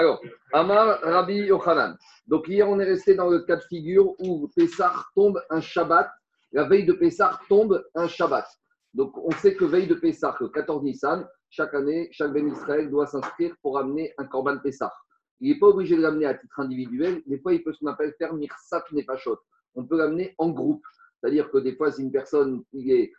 Alors, Amar Rabbi Yochanan. Donc hier, on est resté dans le cas de figure où Pessah tombe un Shabbat. La veille de Pessah tombe un Shabbat. Donc on sait que veille de Pessah, le 14 Nissan, chaque année, chaque Ben Israël doit s'inscrire pour amener un Korban Pessah. Il n'est pas obligé de l'amener à titre individuel. Des fois, il peut ce qu'on appelle faire Mirsat Nefashot. On peut l'amener en groupe. C'est-à-dire que des fois, si une personne est,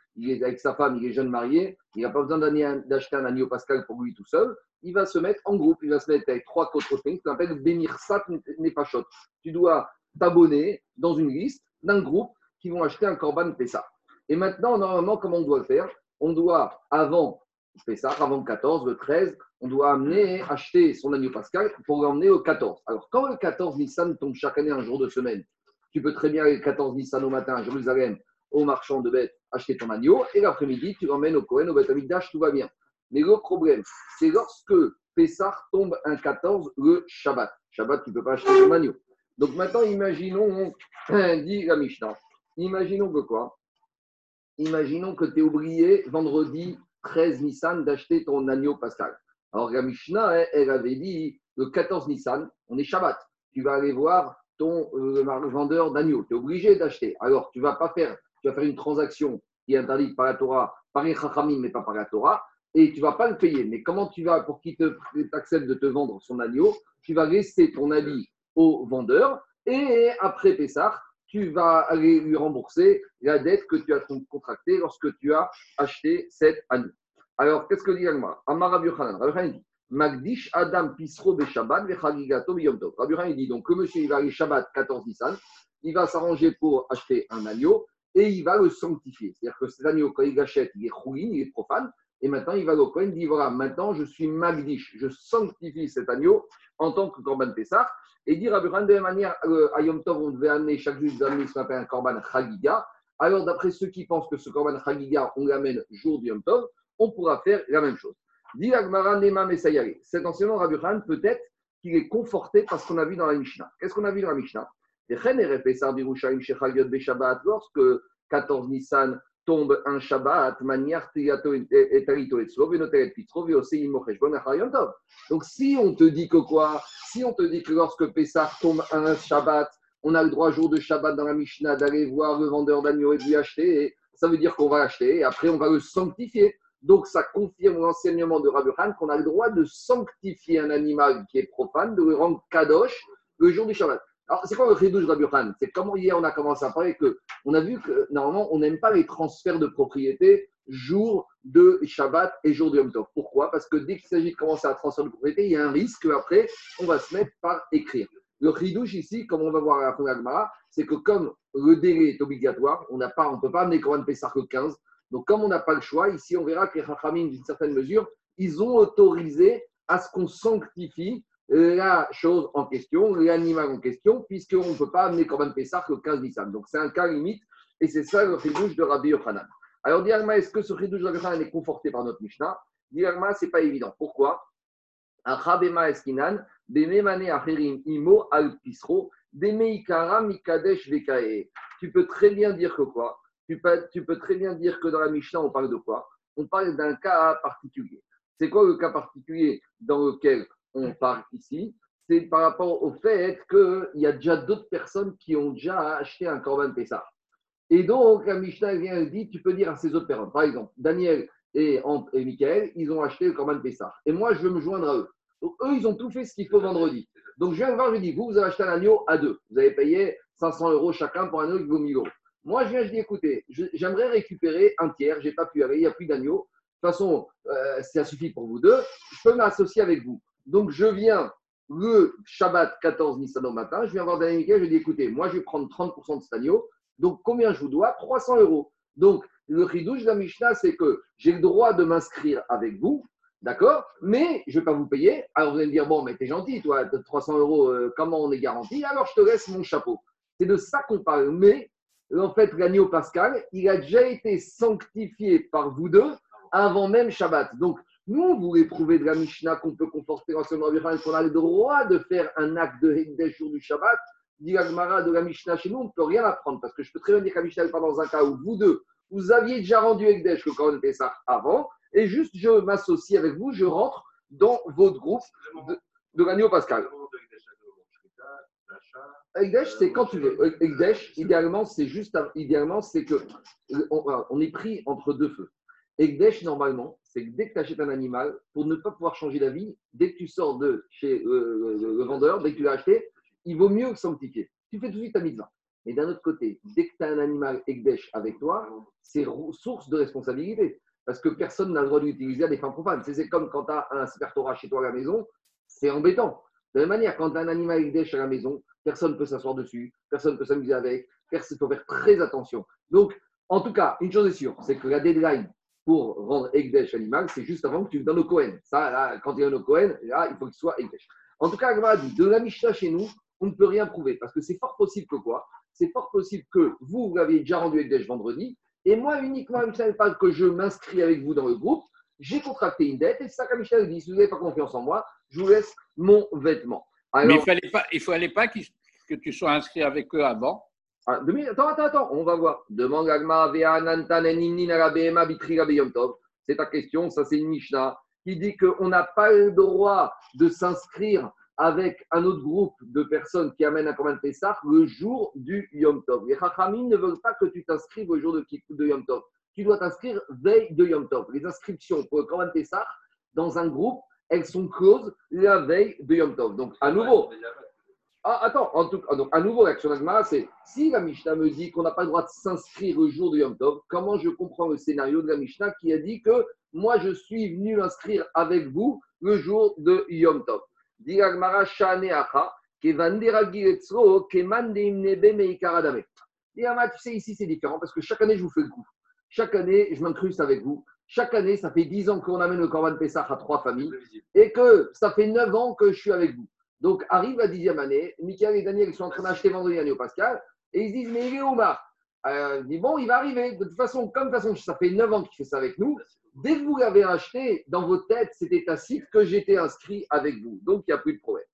avec sa femme, il est jeune marié, il n'a pas besoin d'acheter un agneau pascal pour lui tout seul. Il va se mettre en groupe, il va se mettre avec trois autres ce qu'on appelle Bemirsat Nefashot. Tu dois t'abonner dans une liste d'un groupe qui vont acheter un Korban Pessah. Et maintenant, normalement, comment on doit faire? On doit, avant Pessah, avant le 14, le 13, on doit amener, acheter son agneau pascal pour l'emmener au 14. Alors, quand le 14 Nissan tombe chaque année un jour de semaine, tu peux très bien aller le 14 Nissan au matin à Jérusalem, au marchand de bêtes, acheter ton agneau, et l'après-midi, tu l'emmènes au Cohen, au Beth tout va bien. Mais le problème, c'est lorsque Pessah tombe un 14 le Shabbat. Shabbat, tu ne peux pas acheter ton agneau. Donc maintenant, imaginons, dit la Mishnah, imaginons que quoi? Imaginons que tu es oublié vendredi 13 Nissan d'acheter ton agneau pascal. Alors la Mishnah, elle, avait dit le 14 Nissan, on est Shabbat. Tu vas aller voir ton euh, vendeur d'agneau. Tu es obligé d'acheter. Alors tu vas pas faire, tu vas faire une transaction qui est interdite par la Torah, par les Chachamim, mais pas par la Torah, et tu vas pas le payer. Mais comment tu vas, pour qu'il t'accepte de te vendre son agneau, tu vas laisser ton avis au vendeur, et après Pessah, tu vas aller lui rembourser la dette que tu as contractée lorsque tu as acheté cette année. Alors, qu'est-ce que dit Agma Amar Rabbi Magdish Adam Pisro Shabbat Vechagigato Yom Tov. Rabbi dit donc que monsieur il va aller Shabbat 14 Nissan, il va s'arranger pour acheter un agneau et il va le sanctifier. C'est-à-dire que cet agneau, quand il l'achète, il est rouine, il est profane. Et maintenant, il va au Kohen, il dit voilà, maintenant je suis Magdish, je sanctifie cet agneau en tant que Korban Pessah. Et dire à de la même manière, euh, à Yom Tov, on devait amener, chaque jour, de amener ce qu'on appelle un Korban Chagiga. Alors, d'après ceux qui pensent que ce Korban Chagiga, on l'amène jour du Yom Tov, on pourra faire la même chose. Dit Agmara Nema Cet enseignement Rabbi peut-être qu'il est conforté parce qu'on a vu dans la Mishnah. Qu'est-ce qu'on a vu dans la Mishnah? Lorsque 14 Nissan tombe un Shabbat, manière Donc si on te dit que quoi? Si on te dit que lorsque Pessah tombe un Shabbat, on a le droit jour de Shabbat dans la Mishnah d'aller voir le vendeur d'agneau et de lui acheter, ça veut dire qu'on va l'acheter et après on va le sanctifier. Donc ça confirme l'enseignement de Rabbi qu'on a le droit de sanctifier un animal qui est profane, de le rendre kadosh le jour du Shabbat. Alors, c'est quoi le chidouche Rabbi C'est comment hier on a commencé à parler que on a vu que normalement on n'aime pas les transferts de propriété jour de Shabbat et jour de Yom Tov. Pourquoi? Parce que dès qu'il s'agit de commencer à transférer de propriété, il y a un risque après on va se mettre par écrire. Le chidouche ici, comme on va voir à la fin c'est que comme le délai est obligatoire, on ne peut pas amener Corban Pessah le 15. Donc comme on n'a pas le choix, ici on verra que les Chachamim, d'une certaine mesure, ils ont autorisé à ce qu'on sanctifie la chose en question, l'animal en question, puisqu'on ne peut pas amener Corban Pessah le 15 Nissan. Donc c'est un cas limite, et c'est ça le chidouche de Rabbi Yochanan. Alors, Diagma, est-ce que ce chidouche de Rabbi Yochanan est conforté par notre Mishnah? Diagma, ce n'est pas évident. Pourquoi? Tu peux très bien dire que quoi? Tu peux, très bien dire que dans la Mishnah, on parle de quoi? On parle d'un cas particulier. C'est quoi le cas particulier dans lequel on parle ici, c'est par rapport au fait qu'il y a déjà d'autres personnes qui ont déjà acheté un Corban Pessah. Et donc, la Mishnah vient et dit, tu peux dire à ces autres personnes, par exemple, Daniel et, et Michael, ils ont acheté le Corban Pessah. Et moi, je veux me joindre à eux. Donc, eux, ils ont tout fait ce qu'il faut vendredi. Donc, je viens voir, je dis, vous, vous avez acheté un agneau à deux. Vous avez payé 500 euros chacun pour un agneau qui vaut 1000 euros. Moi, je viens, je dis, écoutez, j'aimerais récupérer un tiers, je n'ai pas pu aller, il n'y a plus d'agneau. De toute façon, euh, ça suffit pour vous deux. Je peux m'associer avec vous. Donc, je viens le Shabbat 14 Nissan au matin, je viens voir Daniel Michael, je dis écoutez, moi je vais prendre 30% de cet agneau, donc combien je vous dois? 300 euros. Donc, le ridouche de la Mishnah, c'est que j'ai le droit de m'inscrire avec vous, d'accord? Mais je ne vais pas vous payer. Alors vous allez me dire bon, mais t'es gentil, toi, 300 euros, euh, comment on est garanti? Alors je te laisse mon chapeau. C'est de ça qu'on parle. Mais en fait, l'agneau pascal, il a déjà été sanctifié par vous deux avant même Shabbat. Donc, nous, on voulait prouver de la Mishnah qu'on peut conforter en qu'on a le droit de faire un acte de Hekdesh jour du Shabbat. Dit de la Mishnah chez nous, on ne peut rien apprendre parce que je peux très bien dire que la Mishnah n'est pas dans un cas où vous deux, vous aviez déjà rendu Hekdesh le Koran ça avant et juste je m'associe avec vous, je rentre dans votre groupe. de l'agneau pascal. Egdesh, c'est quand tu veux. Egdesh, idéalement, c'est juste, idéalement, c'est que on, est pris entre deux feux. Egdesh, normalement, c'est que dès que tu achètes un animal, pour ne pas pouvoir changer d'avis, dès que tu sors de chez euh, le vendeur, dès que tu l'as acheté, il vaut mieux que sanctifier. Tu fais tout de suite ta mitzvah. Mais d'un autre côté, dès que tu as un animal Egdesh avec toi, c'est source de responsabilité. Parce que personne n'a le droit d'utiliser à des fins profanes. C'est comme quand tu as un Torah chez toi à la maison, c'est embêtant. De la même manière, quand un animal Egdesh à la maison, personne ne peut s'asseoir dessus, personne ne peut s'amuser avec, il faut faire très attention. Donc, en tout cas, une chose est sûre, c'est que la deadline pour rendre Egdesh animal, c'est juste avant que tu donnes au Cohen. Ça, quand il un au Cohen, là, il faut qu'il soit Egdesh. En tout cas, Agma de la Mishnah chez nous, on ne peut rien prouver. Parce que c'est fort possible que quoi? C'est fort possible que vous, vous l'avez déjà rendu Egdesh vendredi, et moi uniquement, je ne pas que je m'inscris avec vous dans le groupe, j'ai contracté une dette, et c'est ça que Michel dit, si vous n'avez pas confiance en moi, je vous laisse mon vêtement. Mais il ne fallait pas, il fallait pas que tu sois inscrit avec eux avant ah, attends, attends, attends, on va voir. Demande C'est ta question, ça c'est une Mishnah qui dit qu'on n'a pas le droit de s'inscrire avec un autre groupe de personnes qui amènent un Korban Pessah le jour du Yom Tov. Les Chachamim ne veulent pas que tu t'inscrives au jour de, de Yom Tov. Tu dois t'inscrire veille de Yom Tov. Les inscriptions pour le Korban Pessah dans un groupe, elles sont closes la veille de Yom Tov. Donc, à nouveau, ah, attends, en tout cas, donc, à nouveau, l'action d'Agmara, c'est si la Mishnah me dit qu'on n'a pas le droit de s'inscrire au jour du Yom Tov, comment je comprends le scénario de la Mishnah qui a dit que moi, je suis venu m'inscrire avec vous le jour de Yom Tov? Dit Agmara, tu sais, ici, c'est différent parce que chaque année, je vous fais le coup. Chaque année, je m'incruste avec vous. Chaque année, ça fait 10 ans qu'on amène le Corban Pessah à trois familles et que ça fait 9 ans que je suis avec vous. Donc, arrive la dixième année, Michael et Daniel sont en train d'acheter vendredi année au Pascal, et ils se disent, mais il est où Marc euh, dit, bon, il va arriver. De toute façon, comme de toute façon, ça fait 9 ans qu'il fait ça avec nous, dès que vous l'avez acheté, dans vos têtes, c'était tacite que j'étais inscrit avec vous. Donc, il n'y a plus de problème.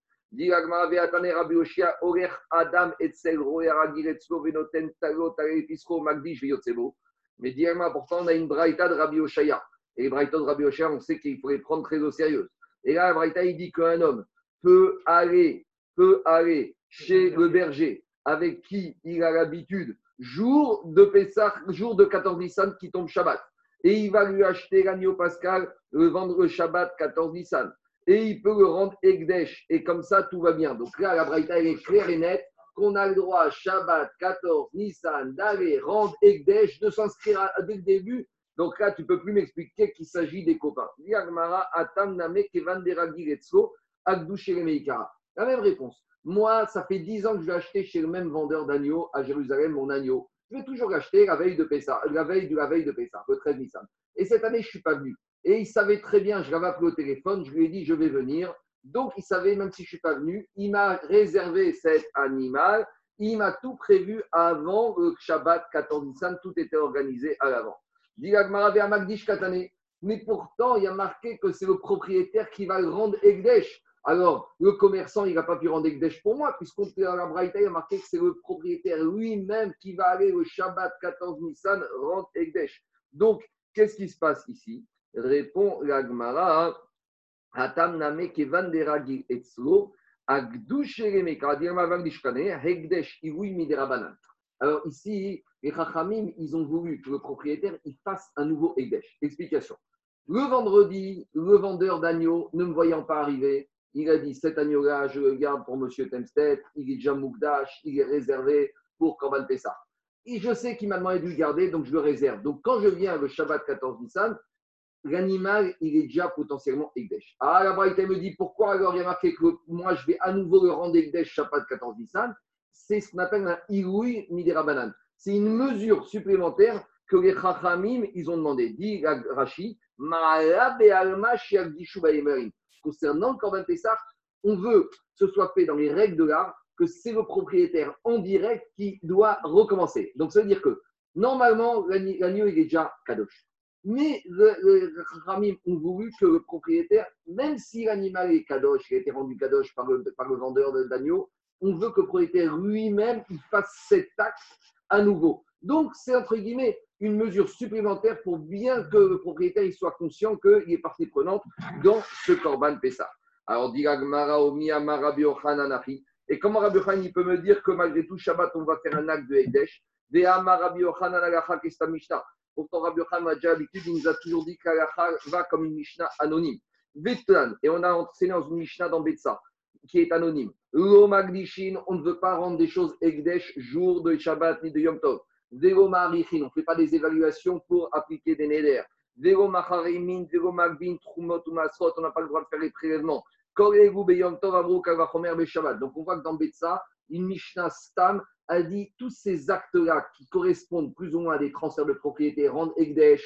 Mais dis pourtant, on a une braïta de Rabbi Oshaya. Et les braïtas de Rabbi Oshaya, on sait qu'il faut les prendre très au sérieux. Et là, la braïta, il dit qu'un homme peut aller, peut aller chez le berger avec qui il a l'habitude, jour de Pessah, jour de 14 Nissan qui tombe Shabbat. Et il va lui acheter l'agneau pascal, le vendre le Shabbat 14 Nissan. Et il peut le rendre Egdesh. Et comme ça, tout va bien. Donc là, la Braïta, elle est claire et nette qu'on a le droit, Shabbat 14 Nissan, d'aller rendre Egdesh, de s'inscrire dès le début. Donc là, tu ne peux plus m'expliquer qu'il s'agit des copains. La même réponse. Moi, ça fait 10 ans que je vais acheter chez le même vendeur d'agneaux à Jérusalem mon agneau. Je vais toujours l'acheter la veille de Pessah, la veille de la veille de Pessah, le 13 Nissan. Et cette année, je ne suis pas venu. Et il savait très bien, je l'avais appelé au téléphone, je lui ai dit je vais venir. Donc il savait, même si je ne suis pas venu, il m'a réservé cet animal. Il m'a tout prévu avant le Shabbat 14 Nissan, tout était organisé à l'avant. Mais pourtant, il y a marqué que c'est le propriétaire qui va le rendre Egdesh. Alors, le commerçant, il n'a pas pu rendre Ekdesh pour moi, puisqu'on la Braïta, il a marqué que c'est le propriétaire lui-même qui va aller au Shabbat 14 Nissan rendre Ekdesh. Donc, qu'est-ce qui se passe ici? Répond la Hegdesh Alors ici, les Chachamim, ils ont voulu que le propriétaire il fasse un nouveau Ekdesh. Explication. Le vendredi, le vendeur d'agneaux, ne me voyant pas arriver, il a dit cet agneau-là, je le garde pour M. Temstedt, il est déjà Moukdash, il est réservé pour Korban Pessah. Et je sais qu'il m'a demandé de le garder, donc je le réserve. Donc quand je viens le Shabbat 14 Nissan, l'animal, il est déjà potentiellement Egdesh. Ah, la Braïta me dit pourquoi alors il y a marqué que moi je vais à nouveau le rendre Egdesh Shabbat 14 Nissan C'est ce qu'on appelle un Iroui Midera C'est une mesure supplémentaire que les Chachamim, ils ont demandé. Dit Rashi, concernant le Corban Pessah, on veut que ce soit fait dans les règles de l'art, que c'est le propriétaire en direct qui doit recommencer. Donc ça veut dire que normalement, l'agneau il est déjà kadosh. Mais les Ramim ont voulu que le propriétaire, même si l'animal est kadosh, il a été rendu kadosh par le, par le vendeur d'agneau, on veut que le propriétaire lui-même il fasse cet acte à nouveau. Donc, c'est entre guillemets une mesure supplémentaire pour bien que le propriétaire il soit conscient qu'il est partie prenante dans ce Corban Pessah. Alors, dit. Et comment Rabbi Yochanan il peut me dire que malgré tout, Shabbat, on va faire un acte de Ekdesh? Pourtant, Rabbi Yochanan a déjà l'habitude, il nous a toujours dit qu'Alacha va comme une Mishnah anonyme. Vetlan, et on a enseigné dans une Mishnah dans Betsa, qui est anonyme. Lo Magdishin, on ne veut pas rendre des choses Ekdesh jour de Shabbat ni de Yom Tov. Vero Marichin, on ne fait pas des évaluations pour appliquer des Neder. Vero Macharimin, Vero Magbin, Trumot ou Masrot, on n'a pas le droit de faire les prélèvements. Koregu Beyom Tov, Amrou, Kavachomer, Beshabbat. Donc on voit que dans Betsa, une Mishnah Stam a dit tous ces actes-là qui correspondent plus ou moins à des transferts de propriété, rendre Ekdesh,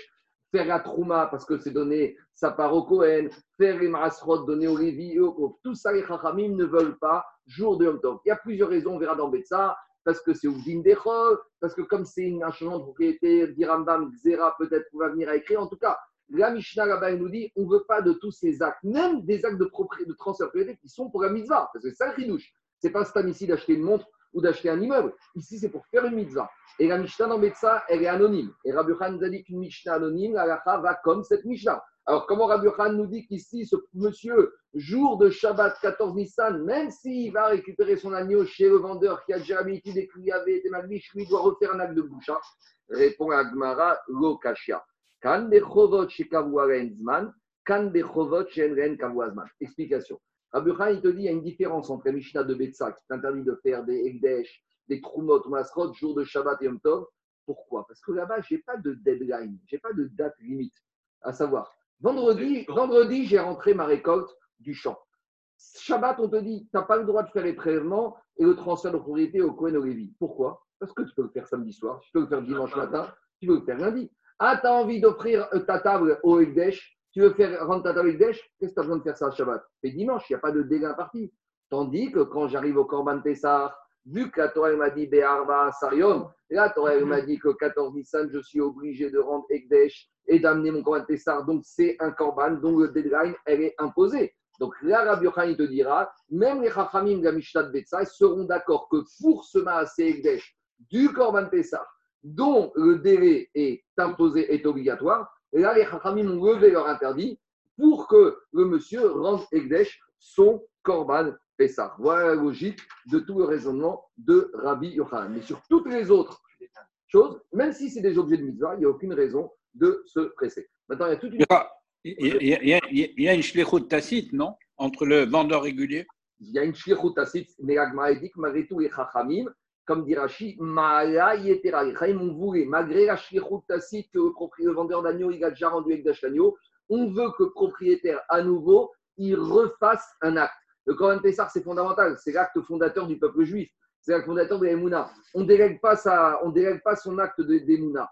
faire la Trouma parce que c'est donné sa part au Kohen, faire les Masrot, donner au Lévi et. Tout ça, les Chachamim ne veulent pas jour de Yom. Il y a plusieurs raisons, on verra dans Betsa parce que c'est Oudin Dechol, parce que comme c'est un changement de propriété, Dirambam, Xera, peut-être qu'on venir à écrire. En tout cas, la Mishnah là-bas, nous dit on ne veut pas de tous ces actes, même des actes de, de transfert de propriété qui sont pour la mitzvah, parce que c'est ça le. Ce n'est pas Stam ici d'acheter une montre ou d'acheter un immeuble. Ici, c'est pour faire une mitzvah. Et la Mishnah dans Betsa, elle est anonyme. Et Rabbi Khan nous a dit qu'une Mishnah anonyme, la va comme cette Mishnah. Alors, comment Rabbi Khan nous dit qu'ici, ce monsieur, jour de Shabbat 14 Nissan, même s'il va récupérer son agneau chez le vendeur qui a déjà l'habitude qui avait été magnifique, lui doit refaire un acte de boucha Répond Agmara, lo kashia. Kan bechovot zman, kan bechovot kavuazman. Explication. Rabbi Khan, il te dit, il y a une différence entre la Mishnah de Betsa qui t'interdit de faire des Ekdesh, des Trumot Masrot, jour de Shabbat et Yom Tov. Pourquoi? Parce que là-bas, je n'ai pas de deadline, je n'ai pas de date limite. À savoir, vendredi, vendredi j'ai rentré ma récolte du champ. Shabbat, on te dit, tu n'as pas le droit de faire les prélèvements et le transfert de propriété au Cohen Lévi. Pourquoi? Parce que tu peux le faire samedi soir, tu peux le faire dimanche matin, tu peux le faire lundi. Ah, tu as envie d'offrir ta table au Ekdesh, tu veux faire rendre ta qu'est-ce que tu as besoin de faire ça le Shabbat? Fais dimanche, il n'y a pas de délai parti. Tandis que quand j'arrive au Korban Pessah, vu que la Torah m'a dit Be'arba Sarion, la Torah m'a dit que 14 Nissan, je suis obligé de rendre Ekdesh et d'amener mon Korban Pessah, donc c'est un Korban, dont le deadline, elle est imposée. Donc là, Rabbi Yochanan te dira, même les Chachamim de la Mishnah de Betsa seront d'accord que pour ce Maasé Ekdesh du Korban Pessah, dont le délai est imposé, est obligatoire, et là, les Chachamim ont levé leur interdit pour que le monsieur rende Ekdesh son Korban Pessah. Voilà la logique de tout le raisonnement de Rabbi Yochanan. Mais sur toutes les autres choses, même si c'est des objets de mitzvah, il n'y a aucune raison de se presser. Maintenant, il y a toute une. Il y a, une shlichut tacite, non? Entre le vendeur régulier? Il y a une shlichut tacite, mais l'agma dit que malgré tout, les chachamim, comme dit Rashi, ont voulu, malgré la shlichut tacite que le, vendeur d'agneau, il a déjà rendu avec d'agneau, on veut que le propriétaire, à nouveau, il refasse un acte. Le Koran Pessar, c'est fondamental, c'est l'acte fondateur du peuple juif, c'est l'acte fondateur de l'Emouna. On ne délègue, pas son acte d'Emouna.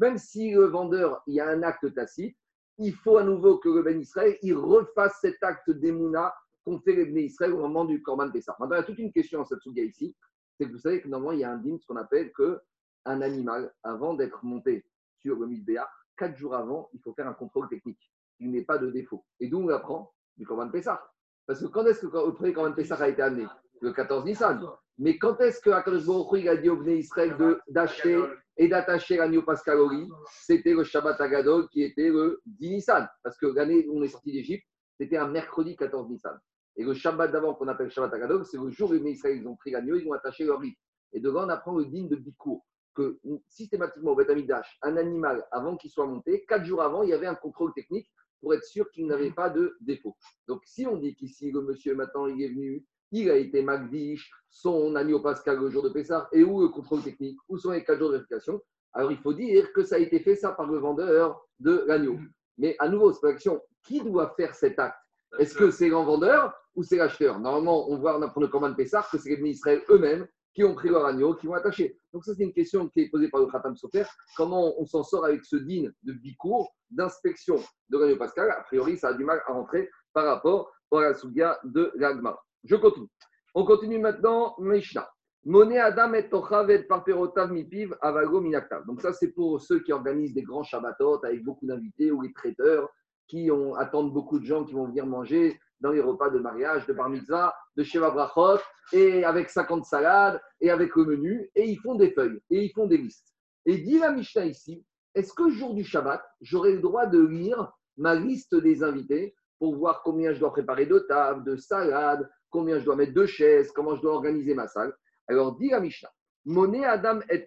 Même si le vendeur, il y a un acte tacite, il faut à nouveau que le Ben Israël il refasse cet acte d'Emouna qu'ont fait les Ben Israël au moment du Corban Pessah. Maintenant, il y a toute une question en cette ici. C'est vous savez que normalement, il y a un dîme, ce qu'on appelle que un animal, avant d'être monté sur le Midbéa, quatre jours avant, il faut faire un contrôle technique. Il n'est pas de défaut. Et d'où on apprend Du Corban Pessah. Parce que quand est-ce que le premier Corban Pessah a été amené? Le 14 Nissan. Mais quand est-ce que Akadosh a dit au Ben Israël d'acheter et d'attacher l'agneau pascalori, c'était le Shabbat Agadol qui était le 10 Nissan. Parce que l'année où on est sorti d'Égypte, c'était un mercredi 14 Nissan. Et le Shabbat d'avant qu'on appelle Shabbat Agadol, c'est le jour où les Israéliens ont pris l'agneau, ils ont attaché leur lit. Et devant, on apprend le digne de Bikour, que systématiquement au Betamidash, un animal, avant qu'il soit monté, quatre jours avant, il y avait un contrôle technique pour être sûr qu'il n'avait pas de défaut. Donc si on dit qu'ici, le monsieur maintenant, il est venu, il a été Magdish, son agneau pascal le jour de Pessah, et où le contrôle technique, où sont les quatre jours de vérification, alors il faut dire que ça a été fait ça par le vendeur de l'agneau. Mais à nouveau, c'est pas l'action. Qui doit faire cet acte? Est-ce que c'est le vendeur? Ou c'est l'acheteur Normalement, on voit, apprend le commande Pessah que c'est les ministres eux-mêmes qui ont pris leur agneau, qui vont attacher. Donc ça, c'est une question qui est posée par le Khatam Sofer. Comment on s'en sort avec ce din de bicourt, d'inspection de l'agneau pascal? A priori, ça a du mal à rentrer par rapport à la de l'agma. Je continue. On continue maintenant, Mishnah. Moné Adam et Tochavet Parperotav Mipiv Avago Minaktav. Donc, ça, c'est pour ceux qui organisent des grands Shabbatot avec beaucoup d'invités ou les traiteurs qui attendent beaucoup de gens qui vont venir manger dans les repas de mariage, de bar mitzvah, de Sheva Brachot, et avec 50 salades, et avec le menu, et ils font des feuilles, et ils font des listes. Et dit la Mishnah ici, est-ce que jour du Shabbat, j'aurai le droit de lire ma liste des invités pour voir combien je dois préparer de tables, de salades, combien je dois mettre de chaises, comment je dois organiser ma salle? Alors, dit la Mishnah, Moné Adam et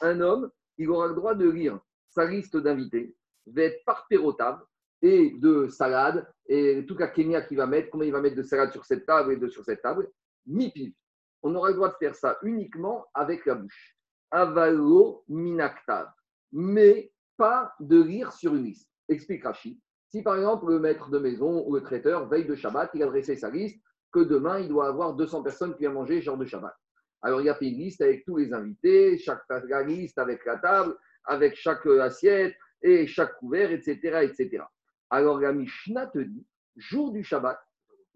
un homme, il aura le droit de lire sa liste d'invités, va être par pérotab et de salade, et tout cas Kenya qui va mettre, combien il va mettre de salade sur cette table et de sur cette table, mi On aura le droit de faire ça uniquement avec la bouche. Avalo minaktav, mais pas de lire sur une liste. Explique Rachid. Si par exemple le maître de maison ou le traiteur, veille de Shabbat, il a dressé sa liste, que demain il doit avoir 200 personnes qui viennent manger genre de Shabbat. Alors il a fait une liste avec tous les invités, chaque liste avec la table, avec chaque assiette et chaque couvert, etc. etc. Alors la Mishnah te dit, jour du Shabbat,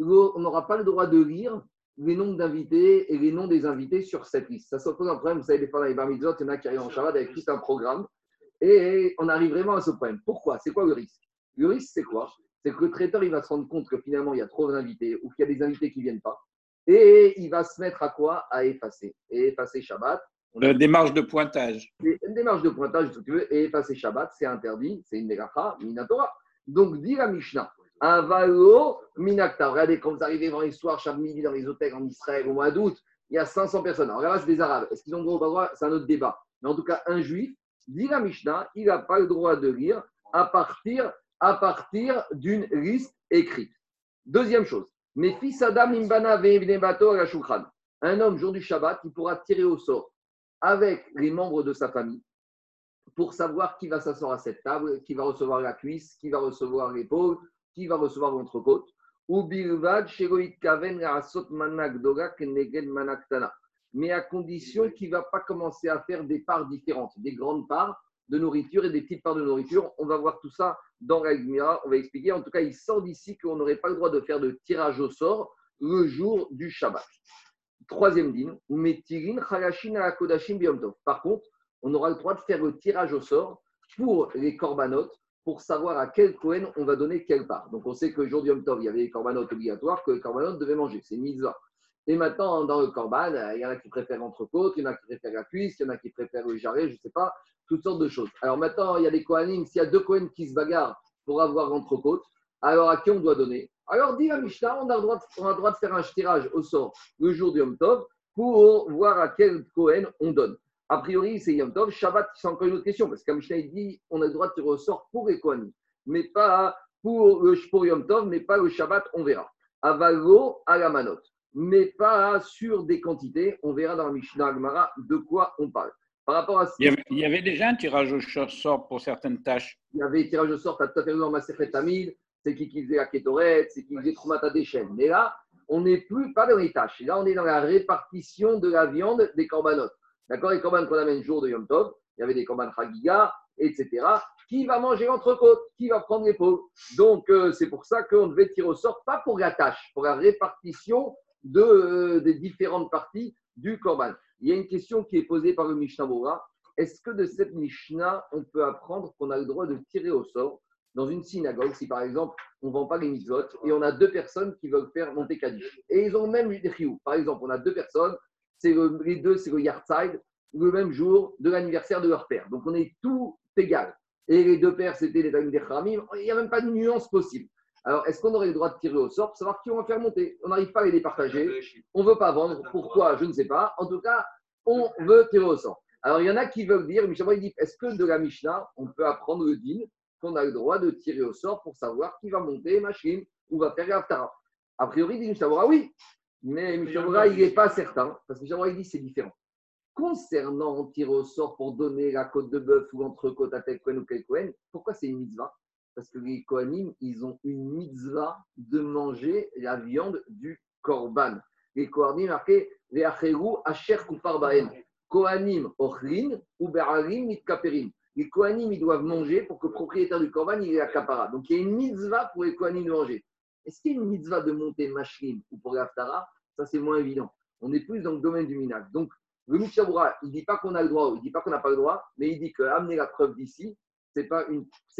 on n'aura pas le droit de lire les noms d'invités et les noms des invités sur cette liste. Ça se pose un problème, vous savez, des fois dans les bar mitzvot, il y en a qui arrivent en Shabbat avec tout un programme, et on arrive vraiment à ce problème. Pourquoi? C'est quoi le risque? Le risque, c'est quoi? C'est que le traiteur, il va se rendre compte que finalement, il y a trop d'invités ou qu'il y a des invités qui ne viennent pas. Et il va se mettre à quoi? À effacer. Et effacer Shabbat. Une démarche de pointage. Une démarche de pointage, si tu veux, et effacer Shabbat, c'est interdit, c'est une mégacha, minatora. Donc, dit la Mishnah, Avalo minakta. Regardez, quand vous arrivez dans les chaque midi, dans les hôtels en Israël, au mois d'août, il y a 500 personnes. Alors c'est des Arabes. Est-ce qu'ils ont le droit ou pas droit? C'est un autre débat. Mais en tout cas, un juif, dit la Mishnah, il n'a pas le droit de lire à partir, d'une liste écrite. Deuxième chose, mes fils Adam Imbana Un homme, jour du Shabbat, il pourra tirer au sort avec les membres de sa famille pour savoir qui va s'asseoir à cette table, qui va recevoir la cuisse, qui va recevoir l'épaule, qui va recevoir l'entrecôte. Mais à condition qu'il ne va pas commencer à faire des parts différentes, des grandes parts de nourriture et des petites parts de nourriture. On va voir tout ça dans la on va expliquer. En tout cas, il sort d'ici qu'on n'aurait pas le droit de faire de tirage au sort le jour du Shabbat. Troisième din, Par contre, on aura le droit de faire le tirage au sort pour les corbanotes, pour savoir à quel Cohen on va donner quelle part. Donc on sait que le jour du Yom Tov, il y avait les corbanotes obligatoires que les corbanotes devaient manger. C'est une Et maintenant, dans le corban, il y en a qui préfèrent l'entrecôte, il y en a qui préfèrent la cuisse, il y en a qui préfèrent le jarret, je ne sais pas toutes sortes de choses. Alors maintenant, il y a des Kohanim, s'il y a deux Kohanim qui se bagarrent pour avoir l'entrecôte, alors à qui on doit donner? Alors dit la Mishnah, on a, le droit de, on a le droit de faire un tirage au sort le jour du Yom Tov pour voir à quel Kohen on donne. A priori, c'est Yom Tov. Shabbat, c'est encore une autre question, parce que la Mishnah dit on a le droit de tirer au sort pour les Kohanim, mais pas pour, le, pour Yom Tov, mais pas le Shabbat, on verra. Avalo à la manote, mais pas sur des quantités. On verra dans la Mishnah Agmara de quoi on parle. Par rapport à il, y avait, déjà un tirage au sort pour certaines tâches. Il y avait un tirage au sort, tu as tout à fait dans Tamid, c'est qui qui faisait la Ketoret, c'est qui faisait Troumata des chaînes. Mais là, on n'est plus pas dans les tâches. Là, on est dans la répartition de la viande des corbanotes. D'accord Les corbanes qu'on amène jour de Yom Tov, il y avait des corbanes Chagiga, etc. Qui va manger l'entrecôte? Qui va prendre l'épaule? Donc, euh, c'est pour ça qu'on devait tirer au sort, pas pour la tâche, pour la répartition de, euh, des différentes parties du corban il y a une question qui est posée par le Mishnah Bora. Est-ce que de cette Mishnah, on peut apprendre qu'on a le droit de tirer au sort dans une synagogue, si par exemple, on ne vend pas les mitzvot et on a deux personnes qui veulent faire monter Kaddish? Et ils ont même des chioux. Par exemple, on a deux personnes, c'est les deux, c'est le Yardside, le même jour de l'anniversaire de leur père. Donc on est tout égal. Et les deux pères, c'était les Tamid Il n'y a même pas de nuance possible. Alors, est-ce qu'on aurait le droit de tirer au sort pour savoir qui on va faire monter? On n'arrive pas à les départager. On ne veut pas vendre. Pourquoi? Je ne sais pas. En tout cas, on veut tirer au sort. Alors, il y en a qui veulent dire, Mishnah, dit, est-ce que de la Mishnah, on peut apprendre le din qu'on a le droit de tirer au sort pour savoir qui va monter machine ou va faire l'Aftara A priori, dit Mishnah, oui. Mais Mishnah, il n'est pas certain. Parce que Mishnah, il dit c'est différent. Concernant tirer au sort pour donner la côte de bœuf ou l'entrecôte à tel ou quel pourquoi c'est une mitzvah? Parce que les Kohanim, ils ont une mitzvah de manger la viande du korban. Les Kohanim marqué les Acheru Asher Kupar Baen. Kohanim Ochlin ou Be'arim Mitkaperim. Les Kohanim, ils doivent manger pour que le propriétaire du korban, il ait la kapara. Donc il y a une mitzvah pour les Kohanim de manger. Est-ce qu'il y a une mitzvah de monter machine ou pour l'Aftara? Ça, c'est moins évident. On est plus dans le domaine du minag. Donc, le Mishabura, il ne dit pas qu'on a le droit, il ne dit pas qu'on n'a pas le droit, mais il dit qu'amener la preuve d'ici, ce n'est pas,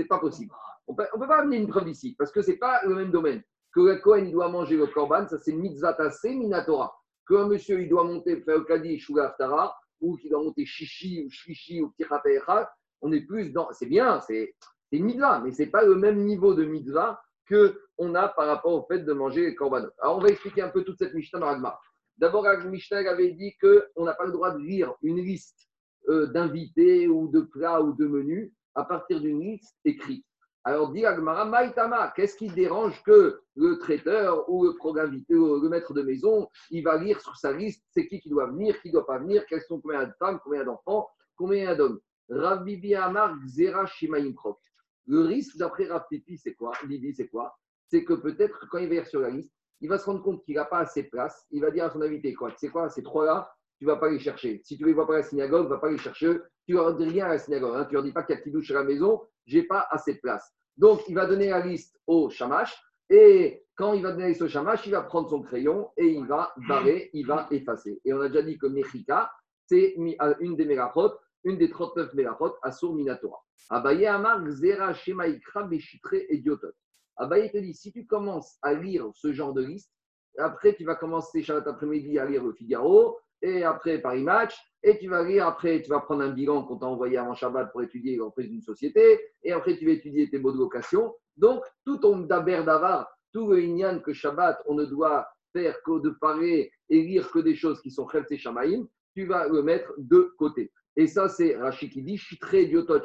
pas possible. On ne peut pas amener une preuve ici, parce que ce n'est pas le même domaine. Que le Kohen doit manger le korban, ça c'est mitzvah minatora. un monsieur il doit monter faire le kadish ou l'aftara, ou qu'il doit monter chichi ou shishi ou tirapécha, on est plus dans. C'est bien, c'est une mitzvah, mais ce n'est pas le même niveau de mitzvah que on a par rapport au fait de manger les. Alors, on va expliquer un peu toute cette Mishnah dans. D'abord, Mishnah avait dit qu'on n'a pas le droit de lire une liste euh, d'invités ou de plats ou de menus à partir d'une liste écrite. Alors, dit Agmara, Maïtama, qu'est-ce qui dérange que le traiteur ou le ou le maître de maison, il va lire sur sa liste, c'est qui qui doit venir, qui ne doit pas venir, quels sont combien de femmes, combien d'enfants, combien d'hommes. Rav Bibi Amar, Xera Shimaim Krok. Le risque d'après Pipi, c'est quoi? Bibi, c'est quoi? C'est que peut-être quand il va lire sur la liste, il va se rendre compte qu'il n'a pas assez de place. Il va dire à son invité, quoi, tu sais quoi, ces trois-là, tu ne vas pas les chercher. Si tu ne les vois pas à la synagogue, va pas les chercher. Tu ne leur dis rien à la synagogue. Hein. Tu ne leur dis pas qu'il y a qui douche à la maison, j'ai pas assez de place. Donc, il va donner la liste au shamash. Et quand il va donner la liste au shamash, il va prendre son crayon et il va barrer, il va effacer. Et on a déjà dit que Mechika, c'est une des mélachot, une des 39 mélachot, Asur Minatora. Abaye Amar, Xera, Shema, Ikra, Beshitre, Idiotot. Abaye te dit, si tu commences à lire ce genre de liste, après tu vas commencer Shabbat après-midi à lire le Figaro, et après Paris Match, et tu vas lire, après tu vas prendre un bilan qu'on t'a envoyé avant Shabbat pour étudier l'entreprise d'une société, et après tu vas étudier tes mots de location. Donc, tout ton daber d'avar, tout le inyan que Shabbat, on ne doit faire que de parler et lire que des choses qui sont et Shamaim, tu vas le mettre de côté. Et ça, c'est Rachid qui dit, très Diotot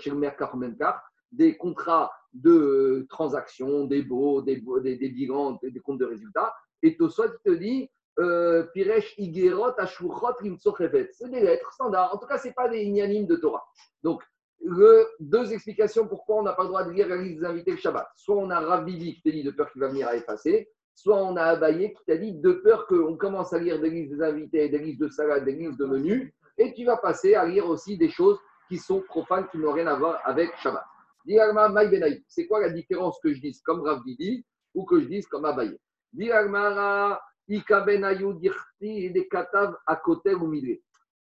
des contrats de transactions, des baux, des, des, des bilans, des, comptes de résultats. Et Tosot te dit, euh, Piresh Igerot Ashurot C'est des lettres standards. En tout cas, ce n'est pas des ignanimes de Torah. Donc, deux explications pourquoi on n'a pas le droit de lire la liste des invités le Shabbat. Soit on a Rabbi qui t'a dit de peur qu'il va venir à effacer, soit on a Abaye qui t'a dit de peur qu'on commence à lire des listes des invités, des listes de salade, des listes de menus, et tu vas passer à lire aussi des choses qui sont profanes, qui n'ont rien à voir avec Shabbat. C'est quoi la différence que je dise comme Rav ou que je dise comme Abaye?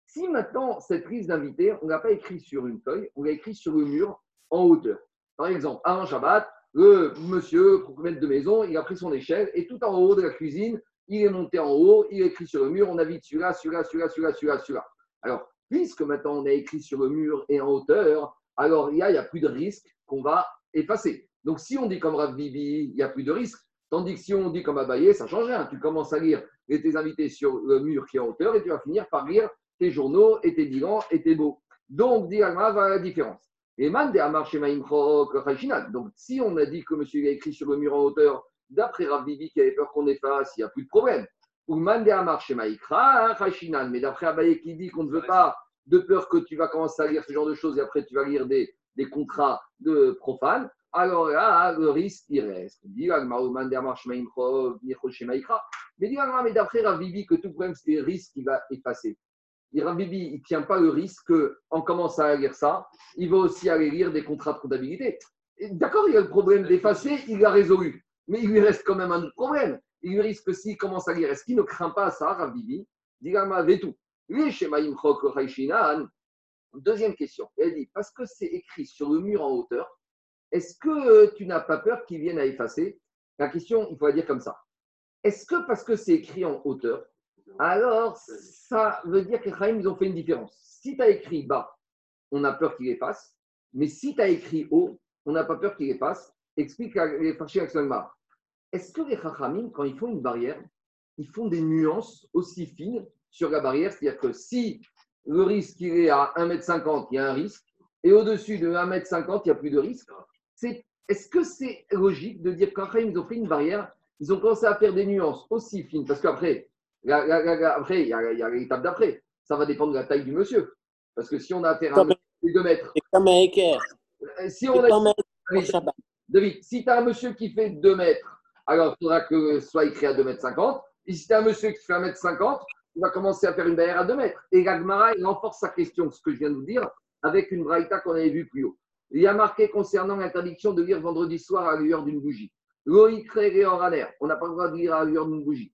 Si maintenant, cette liste d'invités, on ne l'a pas écrit sur une feuille, on l'a écrit sur le mur en hauteur. Par exemple, avant Shabbat, le monsieur, propriétaire de maison, il a pris son échelle et tout en haut de la cuisine, il est monté en haut, il a écrit sur le mur, on celui-là, celui-là, celui-là, celui-là, celui-là, celui-là. Alors, puisque maintenant on a écrit sur le mur et en hauteur, alors il n'y a, a, plus de risque qu'on va effacer. Donc, si on dit comme Rav Bibi, il n'y a plus de risque, Tandis que si on dit comme Abaye, ça change rien. Tu commences à lire tes invités sur le mur qui est en hauteur et tu vas finir par lire tes journaux et tes bilans et tes beaux. Donc, dit va la différence. Et man Donc, si on a dit que monsieur a écrit sur le mur en hauteur, d'après Rav Bibi qui avait peur qu'on efface, il n'y a plus de problème. Ou man mais d'après Abaye qui dit qu'on ne veut pas, de peur que tu vas commencer à lire ce genre de choses et après tu vas lire des, des contrats de profanes, alors là, le risque, il reste. Mais dis mais d'après Ravibi, que tout problème, c'est le risque qui va effacer. Et il ne tient pas le risque qu'en commençant à lire ça, il va aussi aller lire des contrats de comptabilité. D'accord, il y a le problème d'effacer, il l'a résolu. Mais il lui reste quand même un autre problème. Il lui risque s'il commence à lire, est-ce qu'il ne craint pas ça, Ravibi Dis tout. Deuxième question. Elle dit, parce que c'est écrit sur le mur en hauteur, est-ce que tu n'as pas peur qu'ils viennent à effacer? La question, il faut la dire comme ça. Est-ce que parce que c'est écrit en hauteur, alors ça veut dire que les ils ont fait une différence Si tu as écrit bas, on a peur qu'il efface, mais si tu as écrit haut, on n'a pas peur qu'il efface. Explique les Farchim Est-ce que les Chachamim, quand ils font une barrière, ils font des nuances aussi fines sur la barrière C'est-à-dire que si le risque il est à 1m50, il y a un risque, et au-dessus de 1m50, il n'y a plus de risque est-ce que c'est logique de dire qu'après, ils ont fait une barrière, ils ont commencé à faire des nuances aussi fines? Parce qu'après, après, il y a, l'étape d'après. Ça va dépendre de la taille du monsieur. Parce que si on a un monsieur de 2 mètres. Comme un équerre. Euh, si on a. David, si tu as un monsieur qui fait 2 mètres, alors il faudra que ce soit écrit à 2 mètres 50. Et si tu as un monsieur qui fait 1 mètre 50, il va commencer à faire une barrière à 2 mètres. Et Gagmara, il renforce sa question, ce que je viens de vous dire, avec une braïta qu'on avait vue plus haut. Il y a marqué concernant l'interdiction de lire vendredi soir à l'heure d'une bougie. On n'a pas le droit de lire à l'heure d'une bougie.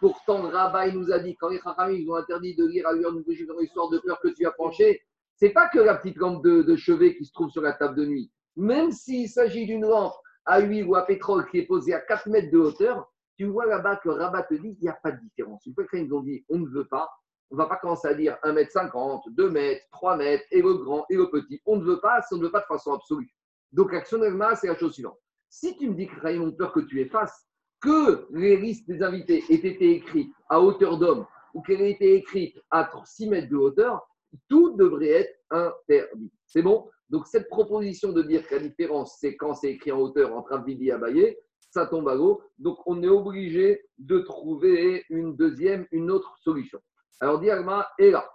Pourtant, Rabba nous a dit, quand les Chachamim ont interdit de lire à l'heure d'une bougie dans l'histoire de peur que tu as penché, c'est pas que la petite lampe de, chevet qui se trouve sur la table de nuit. Même s'il s'agit d'une lampe à huile ou à pétrole qui est posée à 4 mètres de hauteur, tu vois là-bas que Rabat te dit qu'il n'y a pas de différence. Une fois qu'ils ont dit on ne veut pas, on ne va pas commencer à dire 1m50, 2 mètres, 3 mètres, et le grand et le petit. On ne veut pas, si on ne veut pas de façon absolue. Donc, l'action c'est la chose suivante. Si tu me dis que ont peur que tu effaces, que les listes des invités aient été écrites à hauteur d'homme ou qu'elles aient été écrites à 6 mètres de hauteur, tout devrait être interdit. C'est bon? Donc, cette proposition de dire que la différence, c'est quand c'est écrit en hauteur entre Abidi et Abaye, ça tombe à l'eau. Donc, on est obligé de trouver une deuxième, une autre solution. Alors, Diagma est là.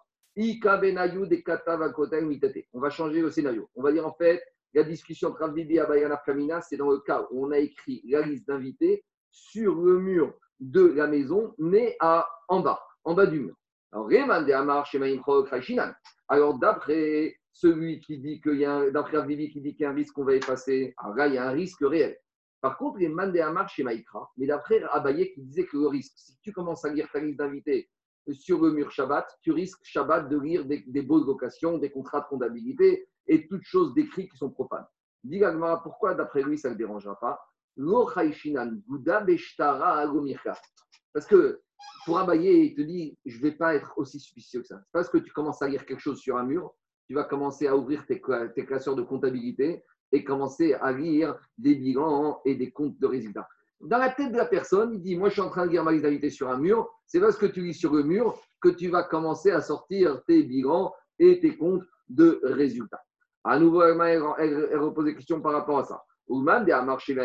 On va changer le scénario. On va dire en fait, la discussion entre Abidi et Abaye Kamina, c'est dans le cas où on a écrit la liste d'invités sur le mur de la maison, mais à, en bas, en bas du mur. Alors, alors d'après celui qui dit qu'il y a un, qui dit qu'il y a un risque qu'on va effacer, alors là, il y a un risque réel. Par contre, les Mandéamar chez Maïkra, mais d'après Abaye qui disait que le risque, si tu commences à lire ta liste d'invités sur le mur Shabbat, tu risques Shabbat de lire des, des bonnes vocations, des contrats de comptabilité et toutes choses décrites qui sont profanes. Dis pourquoi d'après lui ça ne dérangera pas? Parce que pour Abaye, il te dit je ne vais pas être aussi suspicieux que ça. C'est parce que tu commences à lire quelque chose sur un mur, tu vas commencer à ouvrir tes, classeurs de comptabilité et commencer à lire des bilans et des comptes de résultats. Dans la tête de la personne, il dit Moi, je suis en train de lire ma liste sur un mur. C'est parce que tu lis sur le mur que tu vas commencer à sortir tes bilans et tes comptes de résultats. À nouveau, elle, repose des questions par rapport à ça. Ou marché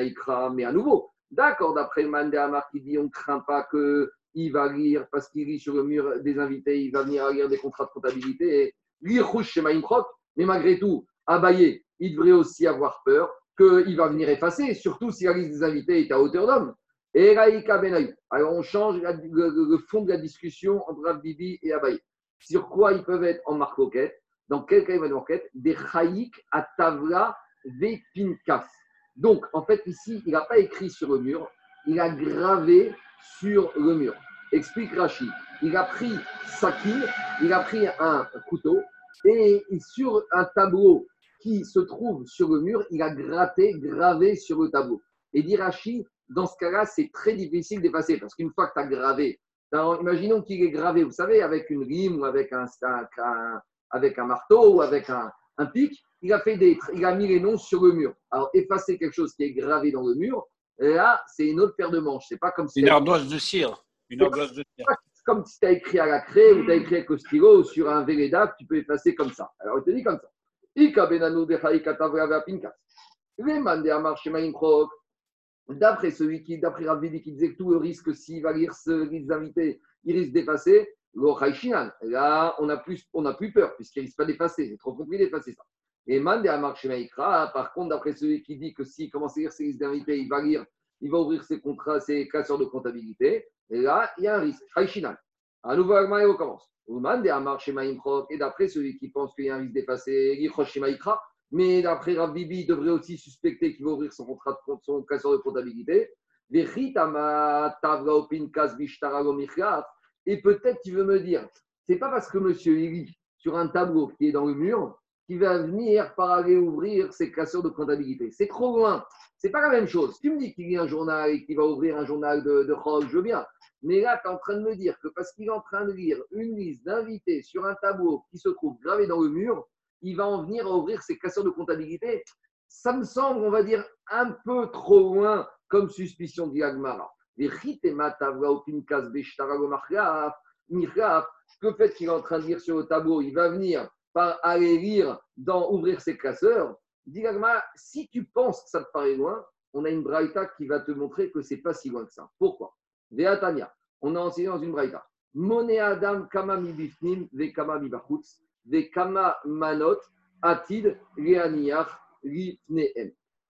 mais à nouveau, d'accord, d'après le Man qui dit On ne craint pas qu'il va lire parce qu'il lit sur le mur des invités, il va venir lire des contrats de comptabilité mais malgré tout, Abaye, il devrait aussi avoir peur qu'il va venir effacer, surtout si la liste des invités est à hauteur d'homme. Et Alors on change le, fond de la discussion entre Bibi et Abaye. Sur quoi ils peuvent être en marcoquette Dans quel cas ils vont être en Des chaïk à tavla des pinkas. Donc en fait ici, il n'a pas écrit sur le mur, il a gravé sur le mur. Explique Rachid. Il a pris sa quille, il a pris un couteau et sur un tableau qui se trouve sur le mur, il a gratté, gravé sur le tableau. Et d'Irachi, dans ce cas-là, c'est très difficile d'effacer parce qu'une fois que tu as gravé, imaginons qu'il est gravé, vous savez, avec une lime ou avec un, avec un marteau ou avec un, un, pic, il a, fait des, il a mis les noms sur le mur. Alors, effacer quelque chose qui est gravé dans le mur, là, c'est une autre paire de manches. C'est pas comme si. Une ardoise de cire. Une ardoise de cire. Comme si tu as écrit à la craie ou tu as écrit avec le stylo sur un Véleda, tu peux effacer comme ça. Alors, il te dit comme ça. D'après celui qui, d'après Ravidi qui disait que tout le risque, s'il va lire ce risque d'invité, il risque d'effacer, là, on n'a plus, on plus peur, puisqu'il risque pas d'effacer. C'est trop compliqué d'effacer ça. Et Mande par contre, d'après celui qui dit que s'il commence à lire ses risques d'invité, il va lire, il va ouvrir ses contrats, ses classeurs de comptabilité, et là, il y a un risque. Haïchinan. À nouveau, on commence. Et d'après celui qui pense qu'il y a un risque d'effacer, mais d'après Rav Bibi, il devrait aussi suspecter qu'il va ouvrir son contrat de son casseur de comptabilité. Et peut-être tu veux me dire, c'est pas parce que monsieur lit sur un tableau qui est dans le mur qu'il va venir par aller ouvrir ses casseurs de comptabilité. C'est trop loin. C'est pas la même chose. Tu me dis qu'il y a un journal et qu'il va ouvrir un journal de, de je veux bien. Mais là, tu es en train de me dire que parce qu'il est en train de lire une liste d'invités sur un tableau qui se trouve gravé dans le mur, il va en venir à ouvrir ses casseurs de comptabilité. Ça me semble, on va dire, un peu trop loin comme suspicion d'Yagmara. Les que fait qu'il est en train de lire sur le tableau Il va venir par aller lire, dans ouvrir ses classeurs. Diagma, si tu penses que ça te paraît loin, on a une braïta qui va te montrer que c'est pas si loin que ça. Pourquoi? Veatania, on a enseigné dans une braïta. Moné Adam kama mibifnim ve kama mibachutz ve kama manot atid.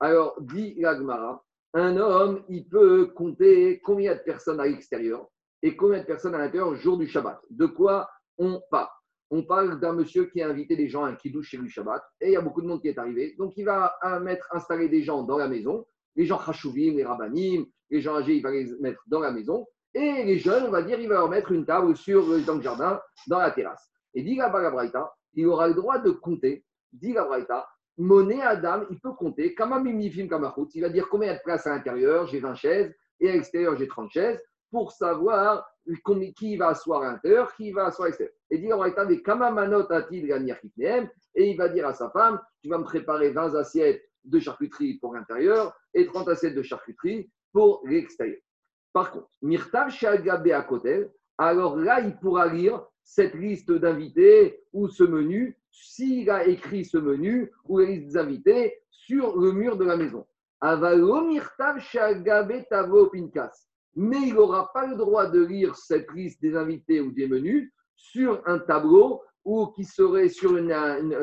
Alors, dit l'Agmara, un homme, il peut compter combien de personnes à l'extérieur et combien de personnes à l'intérieur jour du Shabbat. De quoi on parle? On parle d'un monsieur qui a invité des gens à un kiddush chez lui Shabbat et il y a beaucoup de monde qui est arrivé. Donc, il va mettre, installer des gens dans la maison, les gens chashuvim, les rabbanim, les gens âgés, il va les mettre dans la maison. Et les jeunes, on va dire, il va leur mettre une table sur, dans le jardin, dans la terrasse. Et dit la Bagabraïta, il aura le droit de compter, dit la Braïta, monnaie Adam, il peut compter, comme un mimifim, comme un il va dire combien de places à l'intérieur, j'ai 20 chaises, et à l'extérieur, j'ai 30 chaises, pour savoir qui va asseoir à l'intérieur, qui va asseoir à l'extérieur. Et dit des kamamanot et il va dire à sa femme, tu vas me préparer 20 assiettes de charcuterie pour l'intérieur et 30 assiettes de charcuterie pour l'extérieur. Par contre, Mirtav Shagabe à côté, alors là, il pourra lire cette liste d'invités ou ce menu, s'il a écrit ce menu ou la liste d'invités sur le mur de la maison. Mais il n'aura pas le droit de lire cette liste des invités ou des menus sur un tableau ou qui serait sur,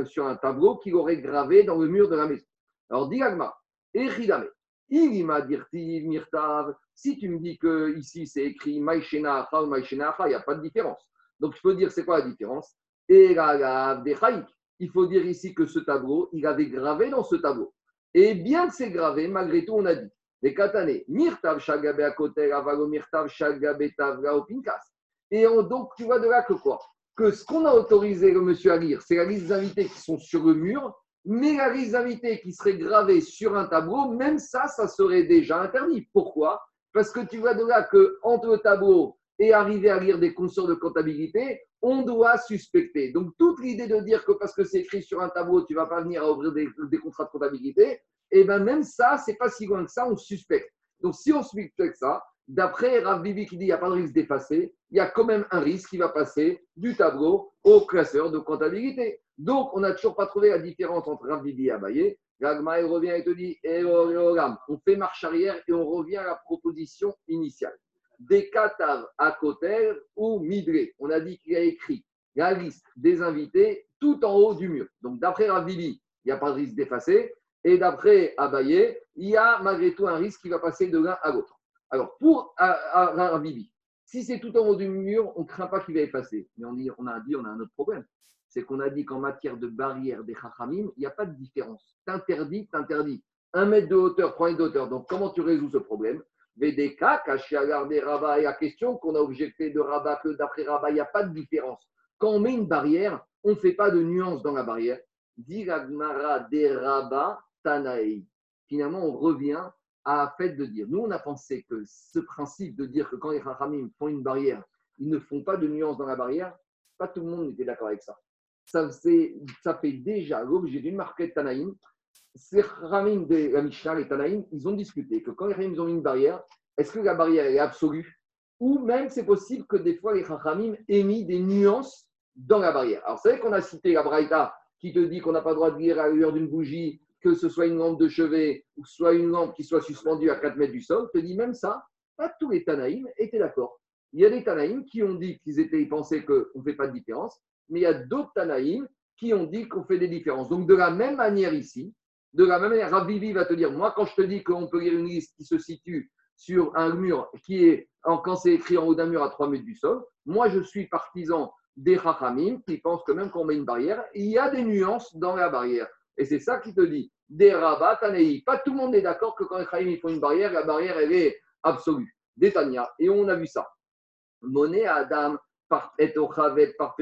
sur un tableau qu'il aurait gravé dans le mur de la maison. Alors, dit Echidame, il m'a dit Mirtav, si tu me dis que ici c'est écrit Maïshena ou Maïshena il n'y a pas de différence. Donc, il faut dire c'est quoi la différence? Il faut dire ici que ce tableau, il avait gravé dans ce tableau. Et bien que c'est gravé, malgré tout, on a dit les katané, mirtav shagabe akotel, avalo mirtav shagabe tavla pinkas. Et donc, tu vois de là que quoi? Que ce qu'on a autorisé le monsieur à lire, c'est la liste d'invités qui sont sur le mur, mais la liste d'invités qui serait gravée sur un tableau, même ça, ça serait déjà interdit. Pourquoi? Parce que tu vois de là que entre le tableau et arriver à lire des consorts de comptabilité, on doit suspecter. Donc, toute l'idée de dire que parce que c'est écrit sur un tableau, tu vas pas venir à ouvrir des, contrats de comptabilité, et eh bien même ça, c'est pas si loin que ça, on suspecte. Donc, si on suspecte ça, d'après Rav Bibi qui dit qu'il n'y a pas de risque d'effacer, il y a quand même un risque qui va passer du tableau au classeur de comptabilité. Donc, on n'a toujours pas trouvé la différence entre Rav Bibi et Abaye. Gagma, il revient et te dit, eh, oh, oh, oh, on fait marche arrière et on revient à la proposition initiale des katav à côté ou midré. On a dit qu'il a écrit la liste des invités tout en haut du mur. Donc, d'après Ravili, il n'y a pas de risque d'effacer. Et d'après Abaye, il y a malgré tout un risque qui va passer de l'un à l'autre. Alors, pour Ravili, si c'est tout en haut du mur, on ne craint pas qu'il va effacer. Mais on, dit, a dit, on a un autre problème. C'est qu'on a dit qu'en matière de barrière des chachamim, il n'y a pas de différence. T'interdis, t'interdis. Un mètre de hauteur, trois mètres de hauteur. Donc, comment tu résous ce problème? VDK, caché à garder Rabat, et la question qu'on a objecté de Rabat, que d'après Rabat, il n'y a pas de différence. Quand on met une barrière, on ne fait pas de nuance dans la barrière. Diragmara de Rabat Tanaei. Finalement, on revient à fait de dire. Nous, on a pensé que ce principe de dire que quand les Rachamim font une barrière, ils ne font pas de nuance dans la barrière, pas tout le monde n'était d'accord avec ça. Ça, ça fait déjà l'objet d'une marquette Tanaïm ces Ramim de la Mishnah, les Tanaïm, ils ont discuté que quand les Ramim ont mis une barrière, est-ce que la barrière est absolue? Ou même c'est possible que des fois les Ramim aient mis des nuances dans la barrière. Alors, c'est vrai qu'on a cité la Braïta qui te dit qu'on n'a pas le droit de lire à l'heure d'une bougie, que ce soit une lampe de chevet ou soit une lampe qui soit suspendue à 4 mètres du sol. te dit même ça, pas tous les Tanaïm étaient d'accord. Il y a des Tanaïm qui ont dit qu'ils étaient, pensaient qu'on ne fait pas de différence, mais il y a d'autres Tanaïm qui ont dit qu'on fait des différences. Donc, de la même manière ici, de la même manière, Ravivi va te dire, moi, quand je te dis qu'on peut lire une liste qui se situe sur un mur qui est, quand c'est écrit en haut d'un mur à 3 mètres du sol, moi, je suis partisan des Chachamim qui pensent que même quand on met une barrière, il y a des nuances dans la barrière. Et c'est ça qui te dit, des Rabat, Pas tout le monde est d'accord que quand les Chachamim font une barrière, la barrière, elle est absolue. Des Tania. Et on a vu ça. Monnaie à Adam, par et par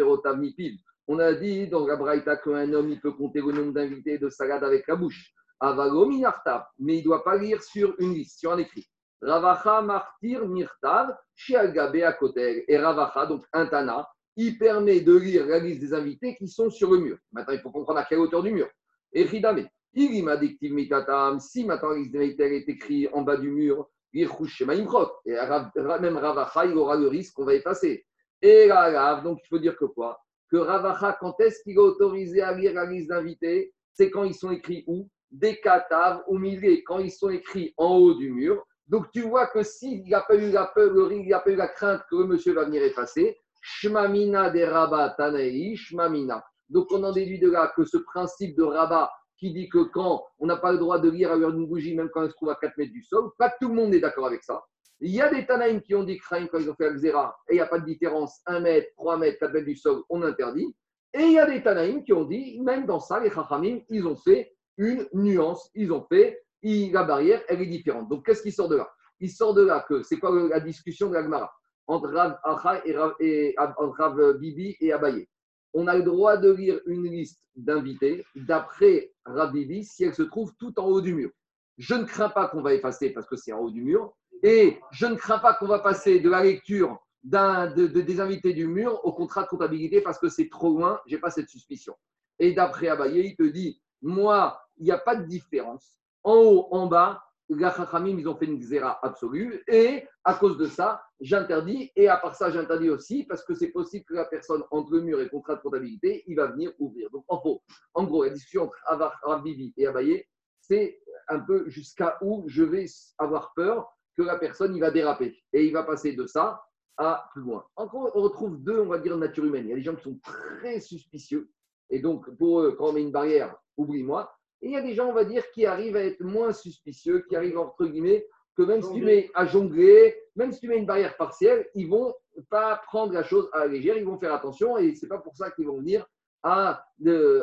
on a dit dans la Braïta qu'un homme, il peut compter le nombre d'invités de salade avec la bouche. Avalominartav, mais il ne doit pas lire sur une liste, sur un écrit. Ravacha martir mirtav, shiagabe côté. Et Ravacha, donc un Tana, il permet de lire la liste des invités qui sont sur le mur. Maintenant, il faut comprendre à quelle hauteur du mur. Et Ridame, il m'a mitatam, si des invités est écrite en bas du mur, et même Ravacha, il aura le risque qu'on va effacer. Et là, donc il faut dire que quoi? Que Ravacha, quand est-ce qu'il est autorisé à lire la liste d'invités? C'est quand ils sont écrits où? Des cataves ou milliers, quand ils sont écrits en haut du mur. Donc tu vois que s'il n'y a pas eu la peur, il n'y a pas eu la crainte que le monsieur va venir effacer, Shmamina des Rabat Tanaï, Shmamina. Donc on en déduit de là que ce principe de Rabat qui dit que quand on n'a pas le droit de lire à l'heure d'une bougie, même quand elle se trouve à 4 mètres du sol, pas tout le monde est d'accord avec ça. Il y a des Tanaïm qui ont dit Kraïm quand ils ont fait Al-Zera, il n'y a pas de différence, 1 mètre, 3 mètres, 4 mètres du sol, on interdit. Et il y a des Tanaïm qui ont dit, même dans ça, les Chachamim, ils ont fait une nuance, ils ont fait, la barrière, elle est différente. Donc qu'est-ce qui sort de là? Il sort de là que, c'est quoi la discussion de l'Agmara entre Rav et, Rav, et Rav Bibi et Abaye? On a le droit de lire une liste d'invités d'après Rav Bibi si elle se trouve tout en haut du mur. Je ne crains pas qu'on va effacer parce que c'est en haut du mur, et je ne crains pas qu'on va passer de la lecture d'un, de, des invités du mur au contrat de comptabilité parce que c'est trop loin, j'ai pas cette suspicion. Et d'après Abaye, il te dit, moi, il n'y a pas de différence. En haut, en bas, Chachamim, ils ont fait une xéra absolue. Et à cause de ça, j'interdis. Et à part ça, j'interdis aussi parce que c'est possible que la personne, entre le mur et le contrat de comptabilité, il va venir ouvrir. Donc, en gros, en gros la discussion entre Rabibi et Abaye, c'est un peu jusqu'à où je vais avoir peur que la personne, il va déraper. Et il va passer de ça à plus loin. Encore, on retrouve deux, on va dire, nature humaine. Il y a des gens qui sont très suspicieux. Et donc, pour eux, quand on met une barrière, oublie-moi. Et il y a des gens, on va dire, qui arrivent à être moins suspicieux, qui arrivent, entre guillemets, que même si tu mets à jongler, même si tu mets une barrière partielle, ils vont pas prendre la chose à la légère, ils vont faire attention et c'est pas pour ça qu'ils vont venir à,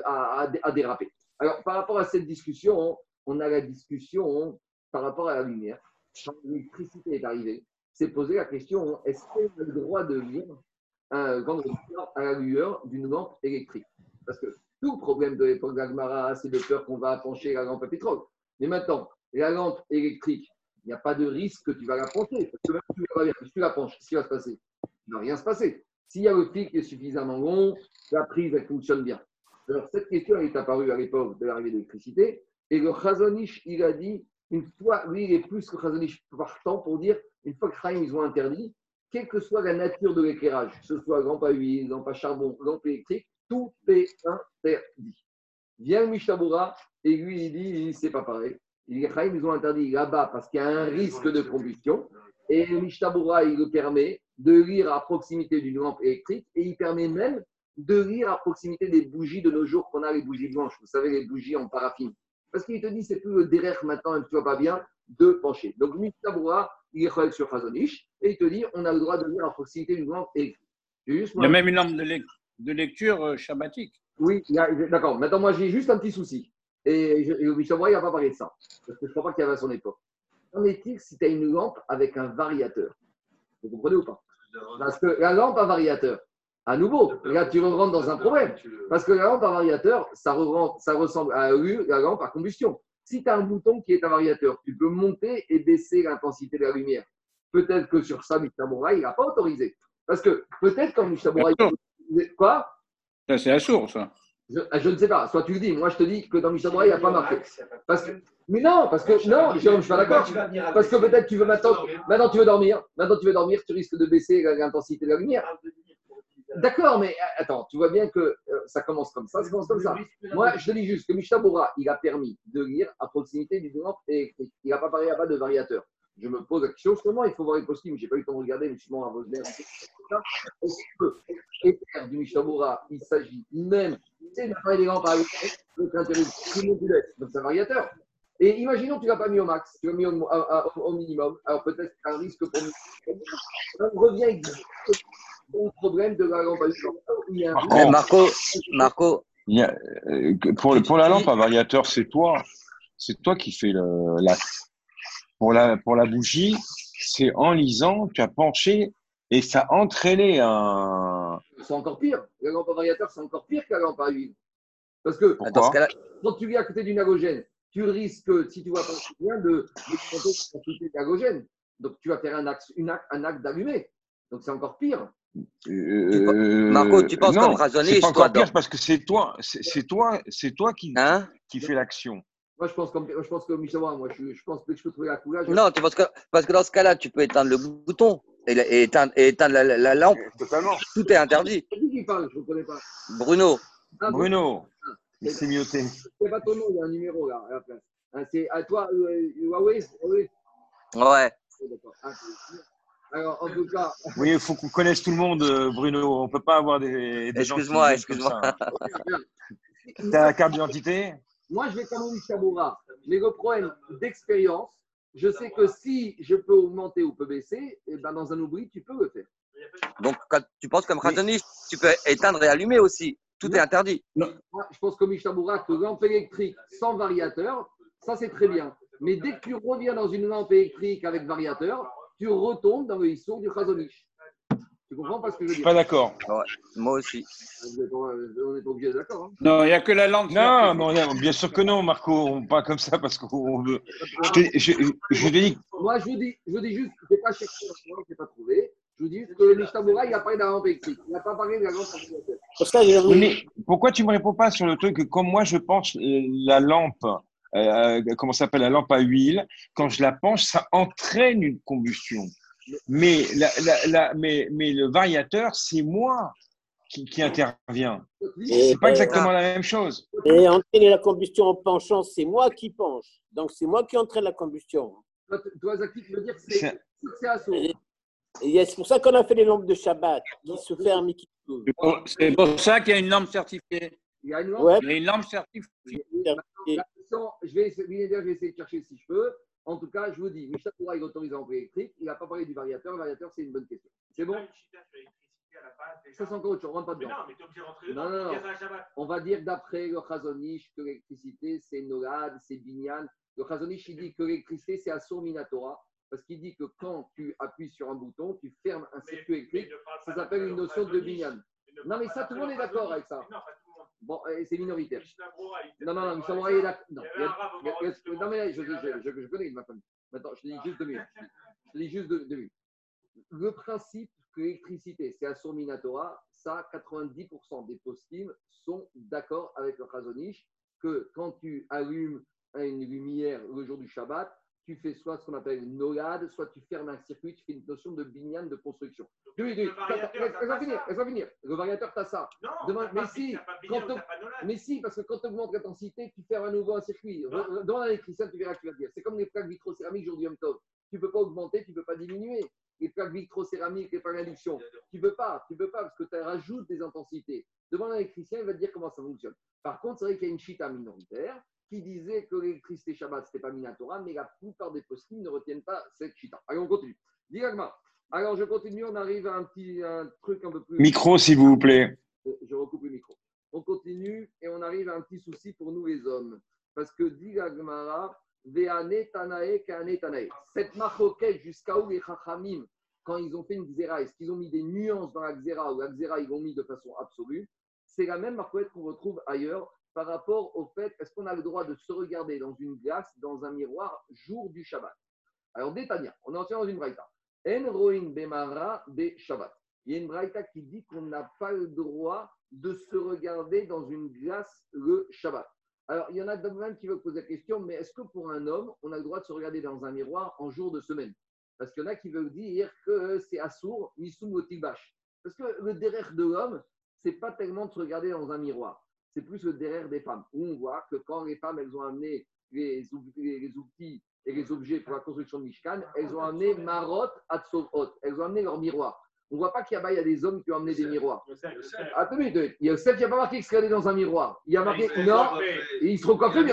à, à, déraper. Alors, par rapport à cette discussion, on a la discussion par rapport à la lumière. Quand l'électricité est arrivée, c'est poser la question est-ce qu'on a le droit de vivre un à la lueur d'une lampe électrique? Parce que tout le problème de l'époque d'Agmara, c'est de peur qu'on va pencher la lampe à pétrole. Mais maintenant, la lampe électrique, il n'y a pas de risque que tu vas la pencher. Parce que même si tu la penches, qu'est-ce qui va se passer? Il ne va rien se passer. S'il y a le fil qui est suffisamment long, la prise, elle fonctionne bien. Alors, cette question est apparue à l'époque de l'arrivée de l'électricité. Et le Chazonish, il a dit, une fois, lui, il est plus que Chazonish partant pour dire, une fois que Chaim, ils ont interdit, quelle que soit la nature de l'éclairage, que ce soit lampe à huile, lampe à charbon, lampe électrique, tout est interdit. Vient le Mishabura et lui, il dit, c'est pas pareil. Les Chaim, ils ont interdit là-bas parce qu'il y a un risque de combustion. Et le Mishabura, il le permet de lire à proximité d'une lampe électrique et il permet même de lire à proximité des bougies de nos jours qu'on a, les bougies blanches. Vous savez, les bougies en paraffine. Parce qu'il te dit, c'est plus le derrière maintenant, et tu vois pas bien, de pencher. Donc, Mishabura, il est sur Khazonish et il te dit, on a le droit de lire à proximité d'une lampe électrique. il y a même une lampe de de lecture euh, shabbatique. Oui, d'accord. Maintenant, moi, j'ai juste un petit souci. Et, il n'a pas parlé de ça. Parce que je ne crois pas qu'il y avait à son époque. Qu'en est-il si tu as une lampe avec un variateur? Vous comprenez ou pas? Parce que la lampe à variateur, à nouveau, là, tu rentres dans un problème. Parce que la lampe à variateur, ça, ça ressemble à la lampe à combustion. Si tu as un bouton qui est un variateur, tu peux monter et baisser l'intensité de la lumière. Peut-être que sur ça, Mishamura, il n'a pas autorisé. Parce que peut-être quand Mishamura, Quoi? C'est la source. Ah, je, ne sais pas. Soit tu le dis. Moi, je te dis que dans Mishabra, il n'y a pas marqué. Parce que, mais non, parce que non, je ne suis pas d'accord. Parce que peut-être tu veux maintenant, maintenant tu veux dormir. Maintenant tu veux dormir, tu risques de baisser l'intensité de la lumière. D'accord, mais euh, attends, tu vois bien que euh, ça commence comme ça, ça commence comme ça. Moi, je te dis juste que Mishabura, il a permis de lire à proximité du lampe et il n'a pas parlé à bas de variateur je me pose la question, justement, il faut voir les costumes. Je n'ai pas eu le temps de regarder, mais justement, à Vosner, est-ce que l'éther du Mishabura, il s'agit même, c'est d'appareil des lampes à donc c'est un variateur. Et imaginons que tu ne l'as pas mis au max, tu l'as mis au, minimum, alors peut-être un risque pour nous. On revient au problème de la lampe à Marco, Marco. Euh, pour, pour la lampe à variateur, c'est toi, c'est toi qui fais le, la pour la, pour la bougie, c'est en lisant, tu as penché et ça a entraîné un. C'est encore pire. La lampe à variateur, c'est encore pire que la lampe à huile. Parce que quand tu vis à côté d'une halogène, tu risques, si tu vois pas bien, de de l'halogène. Donc tu vas faire un acte, un acte d'allumer. Donc c'est encore pire. Euh, Marco, tu penses non, comme raisonner C'est encore pire parce que c'est toi, c'est toi, c'est toi qui, hein qui fait l'action. Moi, je pense, comme, je pense que Michel, moi, je, je, pense que je peux trouver la couleur. Non, tu penses que, parce que dans ce cas-là, tu peux éteindre le bouton et, éteindre, éteindre la, lampe. Totalement. Tout est interdit. C'est qui qui parle Je ne connais pas. Bruno. Ah, Bruno. Ah, il s'est muté. C'est pas ton nom, il y a un numéro là à la place. Hein, c'est à toi, euh, Huawei Ouais. Ah, alors, en tout cas. Oui, il faut qu'on connaisse tout le monde, euh, Bruno. On ne peut pas avoir des, des Excuse-moi, excuse-moi. Tu as la carte d'identité? Moi, je vais comme Mishabura. Mais le problème d'expérience, je sais que si je peux augmenter ou peux baisser, et eh ben dans un oubli, tu peux le faire. Donc, quand tu penses comme Khazanish, tu peux éteindre et allumer aussi. Tout est interdit. Moi, je pense comme Mishabura que lampe électrique sans variateur, ça c'est très bien. Mais dès que tu reviens dans une lampe électrique avec variateur, tu retombes dans le histoire du Khazanish. Tu comprends pas ce que je veux dire Pas d'accord. moi aussi. On n'est pas obligé d'accord. Hein. non, il n'y a que la langue. Non, non, bien sûr que non, Marco. Pas comme ça parce qu'on veut. Je, je, je, te dis, Moi, je vous dis, je vous dis juste, je n'ai pas cherché, je n'ai pas trouvé. Je vous dis juste que le Mishtamura, il a parlé de la lampe électrique. Il n'a pas parlé de la j'ai Oui, mais pourquoi tu me réponds pas sur le truc que comme moi je penche euh, la lampe, euh, comment ça s'appelle la lampe à huile, quand je la penche, ça entraîne une combustion. Mais, la, la, la- mais, mais le variateur, c'est moi qui, qui intervient. C'est pas exactement la même chose. Et entraîner la combustion en penchant, c'est moi qui penche. Donc, c'est moi qui entraîne la combustion. Toi, toi, Zaki, tu veux dire que C'est- c'est pour ça qu'on a fait les lampes de Shabbat qui se ferment et qui s'ouvrent. C'est pour- ça qu'il y a une lampe certifiée. Il y a une lampe Ouais, Il y a une lampe certifiée. La question, je vais essayer, Binéder, je vais essayer de chercher si je peux. En tout cas, je vous dis, Michel Pourra, il autorise en électrique. Il n'a pas parlé du variateur. Le variateur, c'est une bonne question. C'est bon? Ça, c'est encore autre chose. On rentre pas Mais dedans. non, mais t'es obligé de rentrer Non, dedans. non, non. On va dire d'après le Chazonish que l'électricité, c'est Nolad, c'est Binyan. Le Chazonish, il dit que l'électricité, c'est Assur Minatora. Parce qu'il dit que quand tu appuies sur un bouton, tu fermes un circuit électrique. ne Ça s'appelle une notion de. Binyan. Ne Non, mais ça, tout le monde est d'accord avec ça. Bon, euh, c'est minoritaire. Non, non, non, il est d'accord. Non, mais je, je, je, connais ma famille. Maintenant, je te dis juste deux minutes. Je te dis juste deux, minutes. Le principe que l'électricité, c'est Assur Minatora, ça, 90% des postim sont d'accord avec le Chazonish que quand tu allumes une lumière le jour du Shabbat, tu fais soit ce qu'on appelle une nolade, soit tu fermes un circuit, tu fais une notion de binyan de construction. Deux minutes, Laisse laisse-moi finir, ça. laisse-moi finir. Le variateur, tu as ça. Non, Demain- mais pas- si, pas Binyan. Mais si, parce que quand tu augmentes l'intensité, tu fermes à nouveau un circuit. Re- Dans l'électricien, tu verras que tu vas dire. C'est comme les plaques vitrocéramiques jour du Yom Tov. Tu ne peux pas augmenter, tu ne peux pas diminuer. Les plaques vitrocéramiques, les plaques d'induction, tu ne peux pas, tu peux pas parce que tu rajoutes des intensités. Devant l'électricien, il va te dire comment ça fonctionne. Par contre, c'est vrai qu'il y a une chita minoritaire qui disait que l'électricité Shabbat, ce n'était pas Minatora, mais la plupart des postes ne retiennent pas cette chita. Allez, on continue. Alors, je continue, on arrive à un petit un truc un peu plus. Micro, s'il vous plaît. Euh, Je recoupe le micro. On continue et on arrive à un petit souci pour nous les hommes. Parce que dit Tanae. Cette maroquette jusqu'à où les Chachamim, quand ils ont fait une xéra, est-ce qu'ils ont mis des nuances dans la xéra ou la xéra ils l'ont mis de façon absolue? C'est la même maroquette qu'on retrouve ailleurs par rapport au fait est-ce qu'on a le droit de se regarder dans une glace, dans un miroir, jour du Shabbat Alors, Détania, on est entré dans une braïta. En roin bemara be Shabbat. Il y a une braïta qui dit qu'on n'a pas le droit de se regarder dans une glace le Shabbat. Alors, il y en a d'autres même qui veulent poser la question, mais est-ce que pour un homme, on a le droit de se regarder dans un miroir en jour de semaine? Parce qu'il y en a qui veulent dire que c'est assour, misum. Parce que le derrière de l'homme, c'est pas tellement de se regarder dans un miroir, c'est plus le derrière des femmes. Où on voit que quand les femmes, elles ont amené les, ou- les- les outils et les objets pour la construction de Mishkan, elles ont amené marot atzovot, elles ont amené leur miroir. On ne voit pas qu'il y y a des hommes qui ont amené des miroirs. Attends, il y a Yosef, il n'y a pas marqué qu'il se dans un miroir. Il y a marqué, il non, il se recoiffait, mais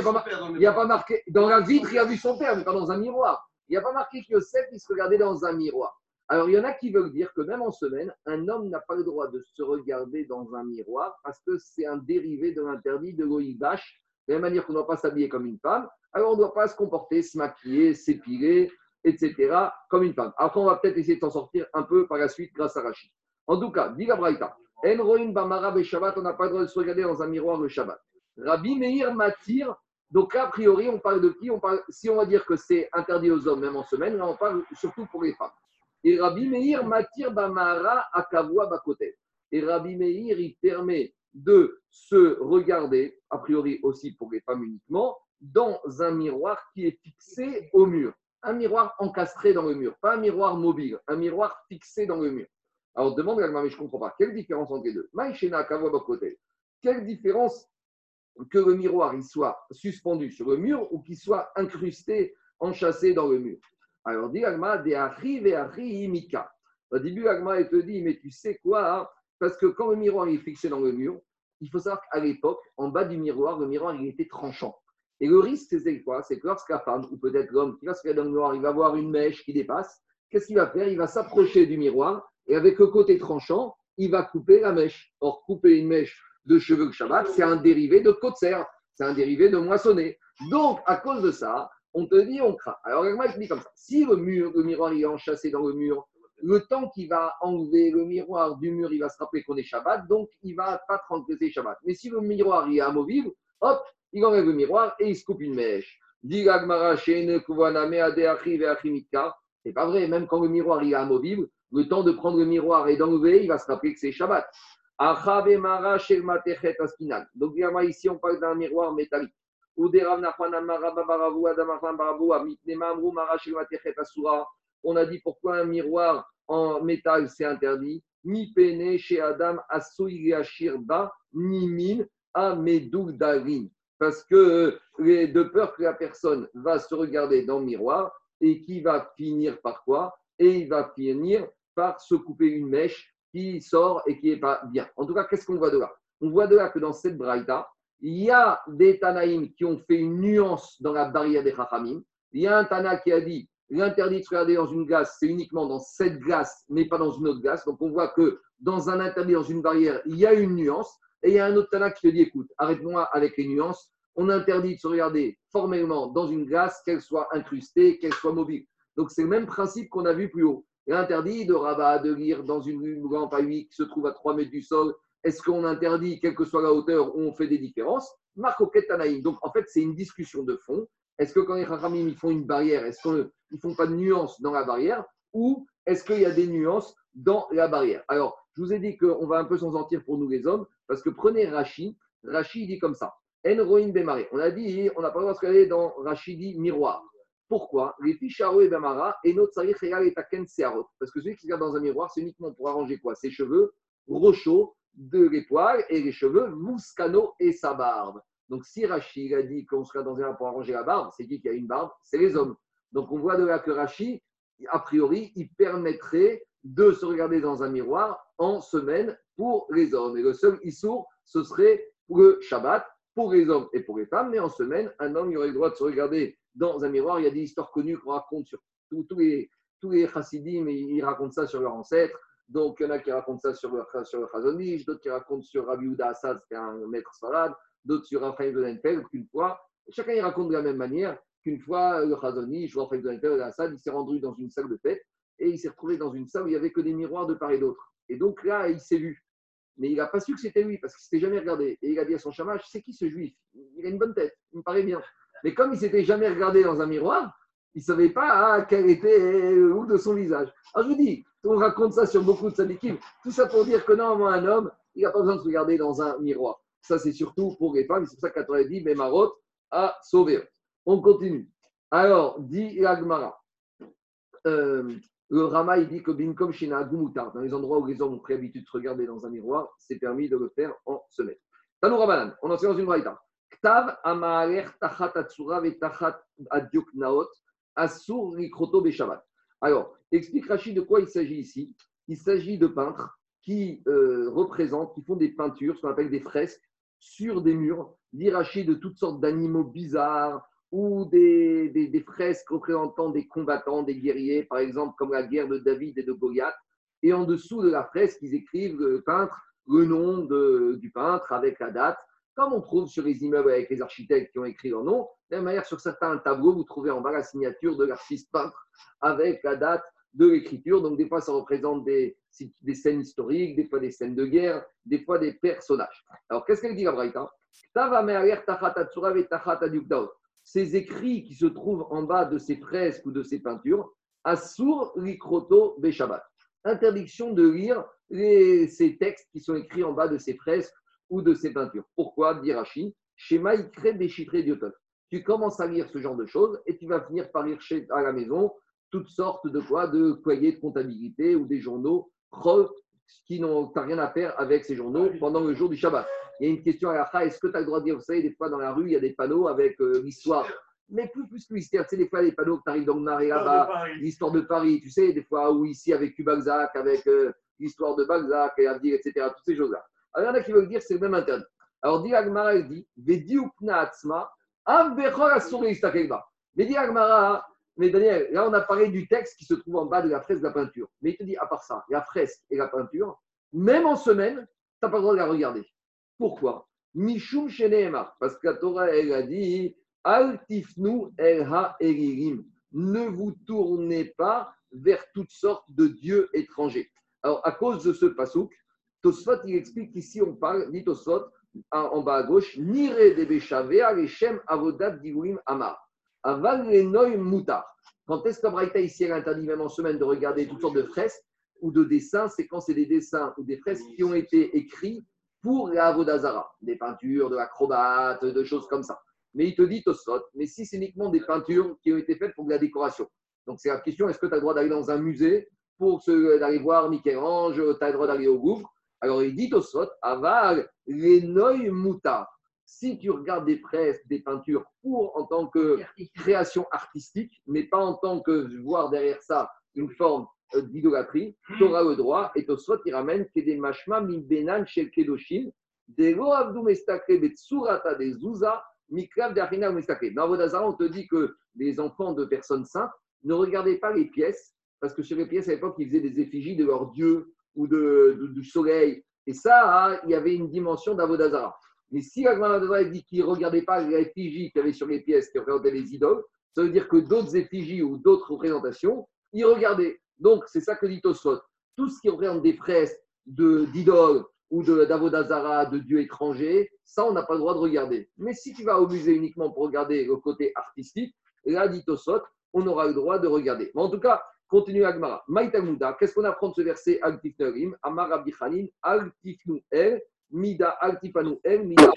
il n'y a pas marqué, dans la vitre, il a vu son père, mais pas dans un miroir. Il n'y a pas marqué que Yosef, il se regardait dans un miroir. Alors, il y en a qui veulent dire que même en semaine, un homme n'a pas le droit de se regarder dans un miroir parce que c'est un dérivé de l'interdit de l'oïbash. De la même manière qu'on ne doit pas s'habiller comme une femme, alors on ne doit pas se comporter, se maquiller, s'épiler, etc., comme une femme. Après, on va peut-être essayer de s'en sortir un peu par la suite grâce à Rachid. En tout cas, dit la Braïta, En roin bamara be Shabbat, on n'a pas le droit de se regarder dans un miroir le Shabbat. Rabbi Meir Matir, donc a priori, on parle de qui? On parle, Si on va dire que c'est interdit aux hommes, même en semaine, là, on parle surtout pour les femmes. Et Rabbi Meir Matir Bamara Akavua Bakote. Et Rabbi Meir, il permet de se regarder, a priori aussi pour les femmes uniquement, dans un miroir qui est fixé au mur. Un miroir encastré dans le mur, pas un miroir mobile, un miroir fixé dans le mur. Alors demande à mais je ne comprends pas. Quelle différence entre les deux? Maïchena Kavua Bakote. Quelle différence que le miroir il soit suspendu sur le mur ou qu'il soit incrusté, enchâssé dans le mur? Alors dit Agma, de Ari Ve'ari Imika. Au début, Agma, elle te dit, mais tu sais quoi hein? Parce que quand le miroir est fixé dans le mur, il faut savoir qu'à l'époque, en bas du miroir, le miroir il était tranchant. Et le risque, c'est quoi? C'est que lorsque la femme, ou peut-être l'homme qui va se regarder dans le miroir, il va voir une mèche qui dépasse, qu'est-ce qu'il va faire? Il va s'approcher du miroir et avec le côté tranchant, il va couper la mèche. Or, couper une mèche de cheveux de Shabbat, c'est un dérivé de kotser, c'est un dérivé de moissonner. Donc, à cause de ça, on te dit, on craint. Alors, moi, je dis comme ça si le mur, le miroir, il est enchâssé dans le mur, le temps qu'il va enlever le miroir du mur, il va se rappeler qu'on est Shabbat, donc il va pas transgresser Shabbat. Mais si le miroir il est amovible, hop, il enlève le miroir et il se coupe une mèche. C'est pas vrai, même quand le miroir il est amovible, le temps de prendre le miroir et d'enlever, il va se rappeler que c'est Shabbat. Donc, ici, on parle d'un miroir métallique. On a dit pourquoi un miroir en métal c'est interdit. Mi pene chez Adam ni min. Parce que euh, de peur que la personne va se regarder dans le miroir et qui va finir par quoi? Et il va finir par se couper une mèche qui sort et qui n'est pas bien. En tout cas, qu'est-ce qu'on voit de là? On voit de là que dans cette braïta, il y a des Tanaïm qui ont fait une nuance dans la barrière des Chachamim. Il y a un Tana qui a dit l'interdit de se regarder dans une glace, c'est uniquement dans cette glace, mais pas dans une autre glace. Donc on voit que dans un interdit, dans une barrière, il y a une nuance. Et il y a un autre Tana qui te dit écoute, arrête-moi avec les nuances. On interdit de se regarder formellement dans une glace, qu'elle soit incrustée, qu'elle soit mobile. Donc c'est le même principe qu'on a vu plus haut. L'interdit de rabat, de lire dans une lampe à qui se trouve à 3 mètres du sol, est-ce qu'on interdit, quelle que soit la hauteur, où on fait des différences? Marco Tanaïm. Donc en fait, c'est une discussion de fond. Est-ce que quand les Chachamim ils font une barrière, est-ce qu'ils ne font pas de nuances dans la barrière? Ou est-ce qu'il y a des nuances dans la barrière? Alors, je vous ai dit qu'on va un peu s'en sortir pour nous les hommes, parce que prenez Rashi. Rashi dit comme ça. En Bemare. On a dit, on n'a pas le droit dans Rashi dit miroir. Pourquoi? Les et Bemara et notre et Taken. Parce que celui qui se regarde dans un miroir, c'est uniquement pour arranger quoi? Ses cheveux, rochaux, de les poils et les cheveux, Muscano et sa barbe. Donc, si Rashi a dit qu'on serait dans un pour arranger la barbe, c'est qui qui a une barbe? C'est les hommes. Donc, on voit de là que Rashi, a priori, il permettrait de se regarder dans un miroir en semaine pour les hommes. Et le seul issour, ce serait le Shabbat, pour les hommes et pour les femmes. Mais en semaine, un homme il aurait le droit de se regarder dans un miroir. Il y a des histoires connues qu'on raconte sur tous les, tous les chassidim, ils racontent ça sur leurs ancêtres. Donc, il y en a qui racontent ça sur le, sur d'autres qui racontent sur Rabbi Uda Assad, c'était un maître salade, d'autres sur Raphaël de qu'une fois, chacun il raconte de la même manière qu'une fois, le Chazonish, Raphaël de Assad, il s'est rendu dans une salle de fête et il s'est retrouvé dans une salle où il n'y avait que des miroirs de part et d'autre. Et donc là, il s'est vu. Mais il n'a pas su que c'était lui parce qu'il ne s'était jamais regardé. Et il a dit à son chamache C'est qui ce juif? Il a une bonne tête, il me paraît bien. Mais comme il s'était jamais regardé dans un miroir, il ne savait pas ah, quel était où de son visage. Alors je vous dis, on raconte ça sur beaucoup de sadikim. Tout ça pour dire que non, un homme, il n'a pas besoin de se regarder dans un miroir. Ça, c'est surtout pour les femmes. C'est pour ça qu'Atora dit, mais Marot a sauvé. On continue. Alors, dit Agmara. Euh, le Rama, il dit que Binkom Shina Gumutar, dans les endroits où les hommes ont pris l'habitude de se regarder dans un miroir, c'est permis de le faire en semaine. Tanou Rabanan, on en sait dans une braïta. Ktav Amaler Tachat Atsura Tachat Adiok Naot Asur Rikroto Beshabat. Alors, explique Rachid de quoi il s'agit ici. Il s'agit de peintres qui euh, représentent, qui font des peintures, ce qu'on appelle des fresques, sur des murs, d'Irachid de toutes sortes d'animaux bizarres ou des, des, fresques représentant des combattants, des guerriers, par exemple comme la guerre de David et de Goliath. Et en dessous de la fresque, ils écrivent, le peintre, le nom du peintre avec la date, comme on trouve sur les immeubles avec les architectes qui ont écrit leur nom. De la même manière, sur certains tableaux, vous trouvez en bas la signature de l'artiste peintre avec la date de l'écriture. Donc, des fois, ça représente des, des, scènes historiques, des fois des scènes de guerre, des fois des personnages. Alors, qu'est-ce qu'elle dit, la Braïta? Ces écrits qui se trouvent en bas de ces fresques ou de ces peintures, Asur Likroto Beshabat. Interdiction de lire ces textes qui sont écrits en bas de ces fresques ou de ces peintures. Pourquoi? dit il crée des chiffres Tu commences à lire ce genre de choses et tu vas finir par lire chez, à la maison toutes sortes de quoi De cahiers de comptabilité ou des journaux qui n'ont rien à faire avec ces journaux pendant le jour du Shabbat. Il y a une question à la est-ce que tu as le droit de dire, vous savez, des fois dans la rue, il y a des panneaux avec euh, l'histoire? Mais plus, plus que l'histoire, tu sais, des fois, les panneaux que tu arrives dans le Marais là-bas, l'histoire de Paris, tu sais, des fois, ou ici avec Balzac, avec euh, l'histoire de Balzac, et etc., toutes ces choses-là. Alors, il y en a qui veulent dire c'est le même interdit. Alors, dit Agmara, il dit Mais dit Agmara, mais Daniel, là, on a parlé du texte qui se trouve en bas de la fresque de la peinture. Mais il te dit, à part ça, la fresque et la peinture, même en semaine, tu n'as pas le droit de la regarder. Pourquoi? Mishum. Parce que la Torah, elle a dit Altifnu elha eririm. Ne vous tournez pas vers toutes sortes de dieux étrangers. Alors, à cause de ce pasouk, Tosfot, il explique qu'ici, on parle, dit Tosfot, en bas à gauche, Nire de Beshavea, Leshem Avodat Divuim Amar. Aval les noy moutar. Quand est-ce que Braïta ici, elle interdit même en semaine de regarder toutes sortes de fresques ou de dessins? C'est quand c'est des dessins ou des fresques qui ont été écrits pour Avodazara, des peintures, de l'acrobate, de choses comme ça. Mais il te dit Tosfot, mais si c'est uniquement des peintures qui ont été faites pour de la décoration. Donc c'est la question est-ce que tu as le droit d'aller dans un musée pour d'aller voir Michel-Ange Tu as le droit d'aller au Louvre? Alors il dit Tosfot, aval les noy. Si tu regardes des fresques, des peintures pour en tant que création artistique, mais pas en tant que voir derrière ça une forme euh, d'idolâtrie, tu auras le droit. Et Tosfot, il ramène que des mashma min benan shel kedoshim, des lo avdu mestakre betsurata des zouza, miklav d'arina mestakre. Dans Vodazara, on te dit que les enfants de personnes saintes ne regardaient pas les pièces, parce que sur les pièces, à l'époque, ils faisaient des effigies de leur dieu ou de, de- du soleil. Et ça, hein, il y avait une dimension d'Avodazara. Mais si la dit qu'il ne regardait pas l'effigie qu'il y avait sur les pièces qui représentaient les idoles, ça veut dire que d'autres effigies ou d'autres représentations, ils regardaient. Donc, c'est ça que dit Tosfot. Tout ce qui représente des fresques de- d'idoles ou de- d'Avodazara, de dieux étrangers, ça, on n'a pas le droit de regarder. Mais si tu vas au musée uniquement pour regarder le côté artistique, là, dit Tosfot, on aura le droit de regarder. Mais en tout cas, continue Agmara. Maïtamuda, qu'est-ce qu'on apprend de ce verset Al-Tifnerim, Amar Rabbi Khalil, Al-Tifnu El, Mida Al-Tifanu El, Mida.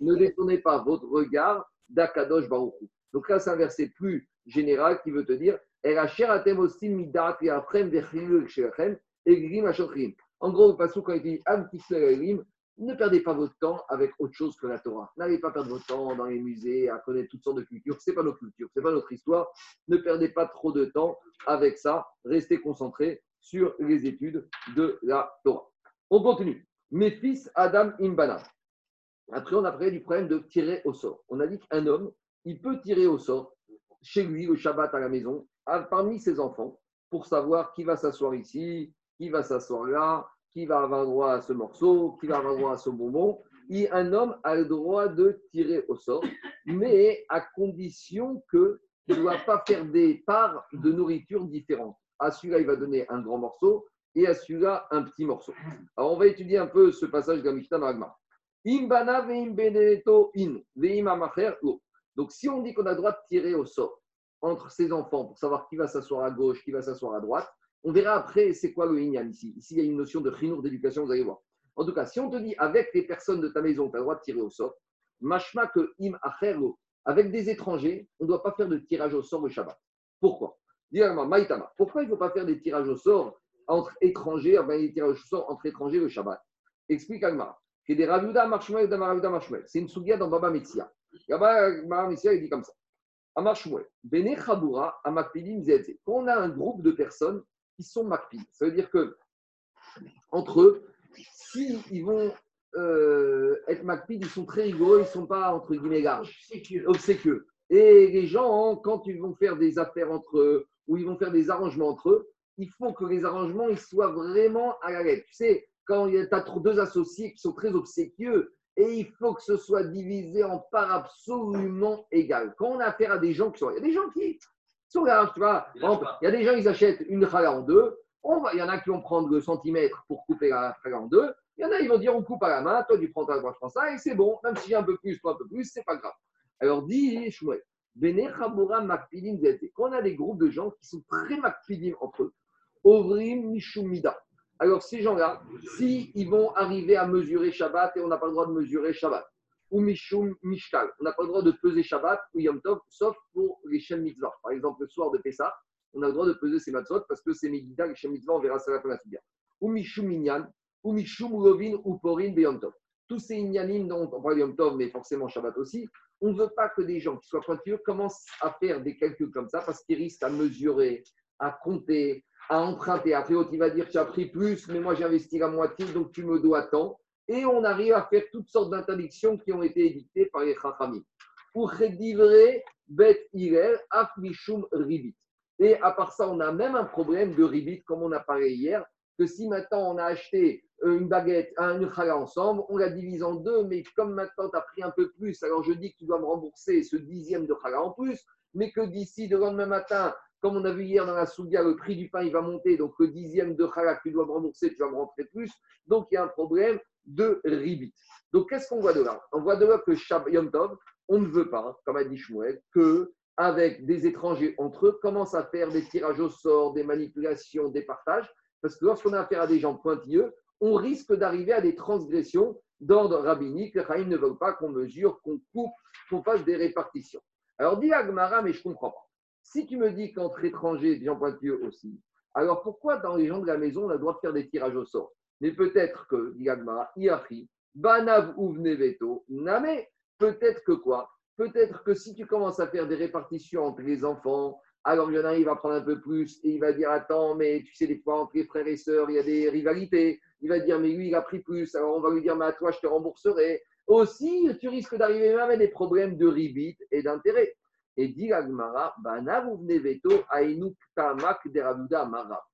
Ne détournez pas, votre regard d'Akadosh Baruchou. Donc là, c'est un verset plus général qui veut te dire. En gros, le passage quand il dit ne perdez pas votre temps avec autre chose que la Torah. N'allez pas perdre votre temps dans les musées à connaître toutes sortes de cultures. Ce n'est pas notre culture, ce n'est pas notre histoire. Ne perdez pas trop de temps avec ça. Restez concentrés sur les études de la Torah. On continue. Mes fils Adam Imbana. Après, on a parlé du problème de tirer au sort. On a dit qu'un homme, il peut tirer au sort chez lui, le Shabbat à la maison, parmi ses enfants, pour savoir qui va s'asseoir ici, qui va s'asseoir là, qui va avoir droit à ce morceau, qui va avoir droit à ce bonbon. Et un homme a le droit de tirer au sort, mais à condition qu'il ne doit pas faire des parts de nourriture différentes. À celui-là, il va donner un grand morceau et à celui-là, un petit morceau. Alors, on va étudier un peu ce passage de Magma. Donc, si on dit qu'on a le droit de tirer au sort entre ses enfants pour savoir qui va s'asseoir à gauche, qui va s'asseoir à droite, on verra après c'est quoi le inyan ici. Ici, il y a une notion de chinour d'éducation, vous allez voir. En tout cas, si on te dit avec les personnes de ta maison, tu as le droit de tirer au sort, mashma que im acherlo, avec des étrangers, on ne doit pas faire de tirage au sort le Shabbat. Pourquoi? Maïtama, pourquoi il ne faut pas faire des tirages au sort entre étrangers, enfin, des tirages au sort entre étrangers le Shabbat? Explique Agmara. C'est des. C'est une sougia dans Baba. Là-bas, Baba Metzia, il dit comme ça. Quand on a un groupe de personnes qui sont Makpid, ça veut dire que entre eux, s'ils ils vont euh, être Makpid, ils sont très rigoureux, ils ne sont pas entre guillemets larges, obséquieux. Et les gens, quand ils vont faire des affaires entre eux, ou ils vont faire des arrangements entre eux, il faut que les arrangements ils soient vraiment à la lettre. Tu sais, quand tu as deux associés qui sont très obséquieux, et il faut que ce soit divisé en parts absolument égales. Quand on a affaire à des gens qui sont. Il y a des gens qui sont là, tu vois. Il y a des gens, ils achètent une chala en deux. On va, il y en a qui vont prendre le centimètre pour couper la chala en deux. Il y en a, ils vont dire on coupe à la main, toi tu prends ta moi je prends ça, et c'est bon. Même si j'ai un peu plus, toi un peu plus, c'est pas grave. Alors dit Shmuel, Bene Chabura Makpidim. Quand on a des groupes de gens qui sont très Makpidim entre eux, Ovrim Mishumida. Alors ces gens-là, si ils vont arriver à mesurer Shabbat et on n'a pas le droit de mesurer Shabbat, ou Mishum Mishkal, on n'a pas le droit de peser Shabbat ou Yom Tov, sauf pour les Shem Mitzvah. Par exemple, le soir de Pessah, on a le droit de peser ses matzot parce que c'est Megiddah, les Shem Mitzvah, on verra ça à la fin de la figure. Ou Mishum Minyan, ou Mishum Lovin, ou Porin Beyom Tov. Tous ces Inyanim dont on parle Yom Tov, mais forcément Shabbat aussi, on ne veut pas que des gens qui soient pointilleux commencent à faire des calculs comme ça parce qu'ils risquent à mesurer, à compter, à emprunter. Après, il va dire tu as pris plus, mais moi j'ai investi la moitié, donc tu me dois tant. Et on arrive à faire toutes sortes d'interdictions qui ont été édictées par les Chachamim. Pour redivrer bet Hillel, af mishum ribit. Et à part ça, on a même un problème de ribit, comme on a parlé hier, que si maintenant on a acheté euh, une baguette, un une challah ensemble, on la divise en deux, mais comme maintenant tu as pris un peu plus, alors je dis que tu dois me rembourser ce dixième de challah en plus, mais que d'ici le lendemain matin, comme on a vu hier dans la Soudia, le prix du pain il va monter, donc le dixième de challah que tu dois me rembourser, tu vas me rentrer plus. Donc il y a un problème de ribit. Donc, qu'est-ce qu'on voit de là? On voit de là que Shab Yom Tov, on ne veut pas, comme a dit Shmuel, que avec des étrangers entre eux, commence à faire des tirages au sort, des manipulations, des partages, parce que lorsqu'on a affaire à des gens pointilleux, on risque d'arriver à des transgressions d'ordre rabbinique. Les ne veulent pas qu'on mesure, qu'on coupe, qu'on fasse des répartitions. Alors, dit Agmara, mais je ne comprends pas. Si tu me dis qu'entre étrangers, des gens pointilleux aussi, alors pourquoi dans les gens de la maison, on a droit de faire des tirages au sort? Mais peut-être que, dit Iafri, Banav Veto, Name, peut-être que quoi? Peut-être que si tu commences à faire des répartitions entre les enfants, alors il y en a il va prendre un peu plus et il va dire Attends, mais tu sais, des fois, entre les frères et sœurs, il y a des rivalités. Il va dire Mais lui, il a pris plus. Alors on va lui dire Mais à toi, je te rembourserai. Aussi, tu risques d'arriver même à des problèmes de ribit et d'intérêt. Et dit Agmara Banav veto, Ainuk Tamak Deravuda Mara.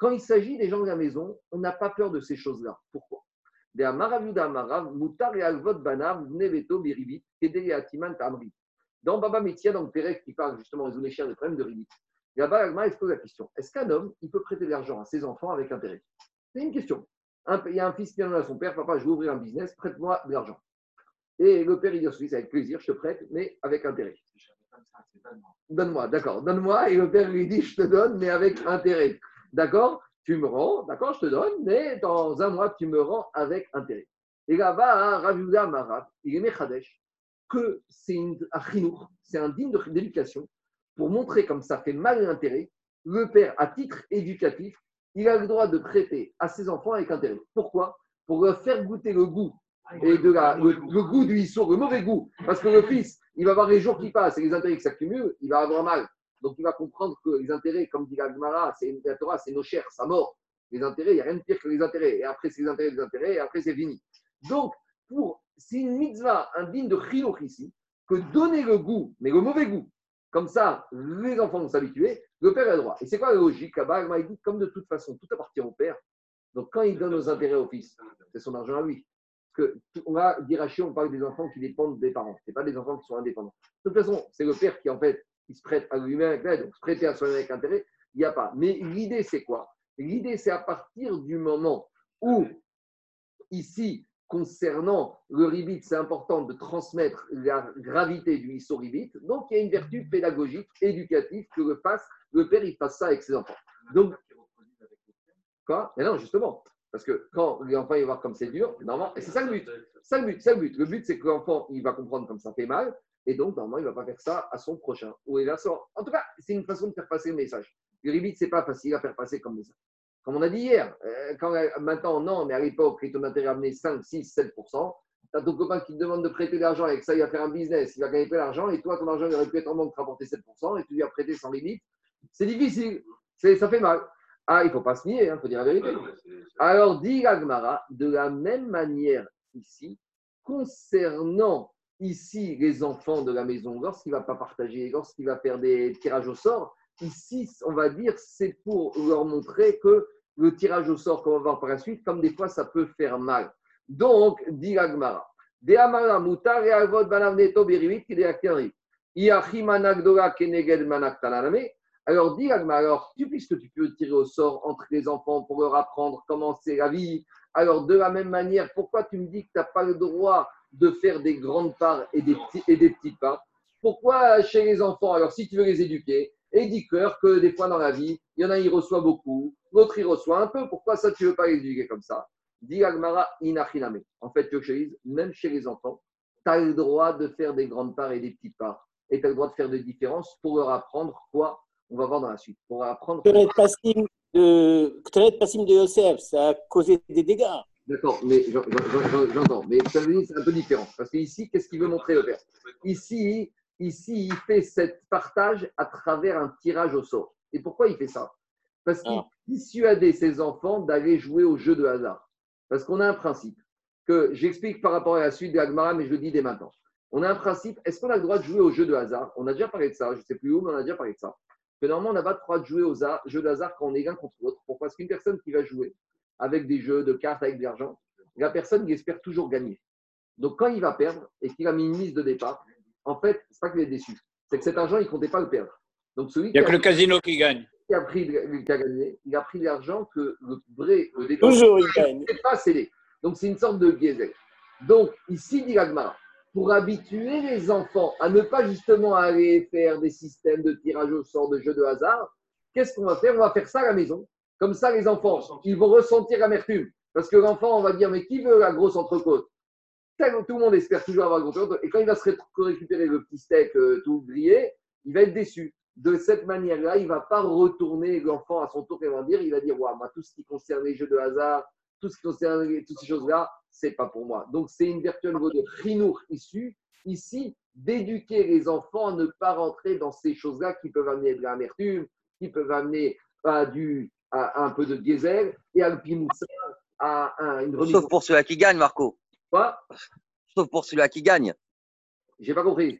Quand il s'agit des gens de la maison, on n'a pas peur de ces choses-là. Pourquoi? Dans Baba Metia, dans le Pérec, qui parle justement des Onéchiens des problèmes de Ribit, là-bas, Agma se pose la question est-ce qu'un homme, il peut prêter de l'argent à ses enfants avec intérêt? C'est une question. il y a un fils qui demande à son père Papa, je veux ouvrir un business, prête-moi de l'argent. Et le père, il dit Avec plaisir, je te prête, mais avec intérêt. Donne-moi, d'accord, donne-moi. Et le père lui dit Je te donne, mais avec intérêt. D'accord? Tu me rends, d'accord, je te donne, mais dans un mois, tu me rends avec intérêt. Et là-bas, Raviuda Marat, il est Mechadesh, que c'est un chinour, c'est un digne d'éducation, pour montrer comme ça fait mal l'intérêt, le père, à titre éducatif, il a le droit de prêter à ses enfants avec intérêt. Pourquoi? Pour leur faire goûter le goût et de la, le, goût du histoire, le mauvais goût. Parce que le fils, il va voir les jours qui passent et les intérêts qui s'accumulent, il va avoir mal. Donc il va comprendre que les intérêts, comme dit Agmara, c'est la Torah, c'est nos chers, ça mort. Les intérêts, il n'y a rien de pire que les intérêts. Et après, c'est les intérêts, les intérêts, et après, c'est fini. Donc, pour, c'est une mitzvah, un digne de chiloch ici, que donner le goût, mais le mauvais goût, comme ça, les enfants vont s'habituer, le père a le droit. Et c'est quoi la logique Là-bas, il dit, comme de toute façon, tout appartient au père. Donc, quand il donne aux intérêts au fils, c'est son argent à lui. Parce que on va dire à on parle des enfants qui dépendent des parents. Ce pas des enfants qui sont indépendants. De toute façon, c'est le père qui, en fait, il se prête à lui-même donc se prêter à soi-même avec intérêt, il n'y a pas. Mais l'idée, c'est quoi? L'idée, c'est à partir du moment où, ici, concernant le ribit, c'est important de transmettre la gravité du ISO ribit. Donc, il y a une vertu pédagogique, éducative que le, père, il fasse ça avec ses enfants. Donc, quoi? Mais non, justement. Parce que quand l'enfant va voir comme c'est dur, normalement, et c'est ça le but. Ça le but, ça le but. Le but, c'est que l'enfant, il va comprendre comme ça fait mal. Et donc, normalement, il ne va pas faire ça à son prochain. Ou En tout cas, c'est une façon de faire passer le message. Le ribit, ce n'est pas facile à faire passer comme message. Comme on a dit hier, euh, quand, euh, maintenant, non, mais à l'époque, quand ton intérêt amené 5, 6, 7 tu as ton copain qui te demande de prêter de l'argent, et que ça, il va faire un business, il va gagner plein d'argent, et toi, ton argent, il aurait pu être en banque, te rapporter 7% et tu lui as prêté sans limite. C'est difficile. Ça fait mal. Ah, il ne faut pas se nier, il hein, faut dire la vérité. Alors, dit Agmara, de la même manière ici, concernant ici les enfants de la maison, lorsqu'il ne va pas partager, lorsqu'il va faire des tirages au sort, ici, on va dire, c'est pour leur montrer que le tirage au sort qu'on va voir par la suite, comme des fois, ça peut faire mal. Donc, dit Agmara, de Amara Mutar et Alvod Banavneto Berivit qui Keneged Manak Alors, dit alors, tu, puisque tu peux tirer au sort entre les enfants pour leur apprendre comment c'est la vie, alors de la même manière, pourquoi tu me dis que tu n'as pas le droit de faire des grandes parts et des, petits, et des petites parts. Pourquoi chez les enfants? Alors, si tu veux les éduquer, et que des fois dans la vie, il y en a, il reçoit beaucoup, l'autre, il reçoit un peu. Pourquoi ça, tu ne veux pas les éduquer comme ça? Dit Agmara inachiname. En fait, même chez les enfants, tu as le droit de faire des grandes parts et des petites parts. Et tu as le droit de faire des différences pour leur apprendre quoi? On va voir dans la suite. Pour apprendre. Que passim de, de Yosef, ça a causé des dégâts. D'accord, mais j'entends. Mais c'est un peu différent. Parce qu'ici, qu'est-ce qu'il veut montrer le père? Ici, ici, il fait cette partage à travers un tirage au sort. Et pourquoi il fait ça? Parce qu'il ah. dissuadait ses enfants d'aller jouer au jeu de hasard. Parce qu'on a un principe que j'explique par rapport à la suite de Agmara, mais je le dis dès maintenant. On a un principe, est-ce qu'on a le droit de jouer au jeu de hasard? On a déjà parlé de ça, je ne sais plus où, mais on a déjà parlé de ça. Que normalement, on n'a pas le droit de jouer au jeu de hasard quand on est l'un contre l'autre. Pourquoi? Parce qu'une personne qui va jouer, avec des jeux de cartes, avec de l'argent, la personne qui espère toujours gagner. Donc quand il va perdre et qu'il a mis une mise de départ, en fait, c'est pas qu'il est déçu. C'est que cet argent, il ne comptait pas le perdre. Donc celui il n'y a que le casino qui gagne. Qui a, pris, qui a gagné, il a pris l'argent que le vrai, le Toujours il gagne. pas cédé. Donc, c'est une sorte de biaiser. Donc, ici, dit l'Agmara, pour habituer les enfants à ne pas justement aller faire des systèmes de tirage au sort, de jeux de hasard, qu'est-ce qu'on va faire? On va faire ça à la maison. Comme ça, les enfants, ils vont ressentir l'amertume. Parce que l'enfant, on va dire, mais qui veut la grosse entrecôte Tout le monde espère toujours avoir la grosse entrecôte. Et quand il va se ré- récupérer le petit steak euh, tout grillé, il va être déçu. De cette manière-là, il ne va pas retourner l'enfant à son tour et va dire, il va dire, ouais, moi, tout ce qui concerne les jeux de hasard, tout ce qui concerne toutes ces choses-là, c'est pas pour moi. Donc, c'est une vertu au niveau de Rinour issue, ici, d'éduquer les enfants à ne pas rentrer dans ces choses-là qui peuvent amener de l'amertume, qui peuvent amener à, du, à un peu de diesel et à le pimoussa, à, un- une remise Sauf pour celui-là qui gagne, Marco. Quoi? Sauf pour celui-là qui gagne. J'ai pas compris.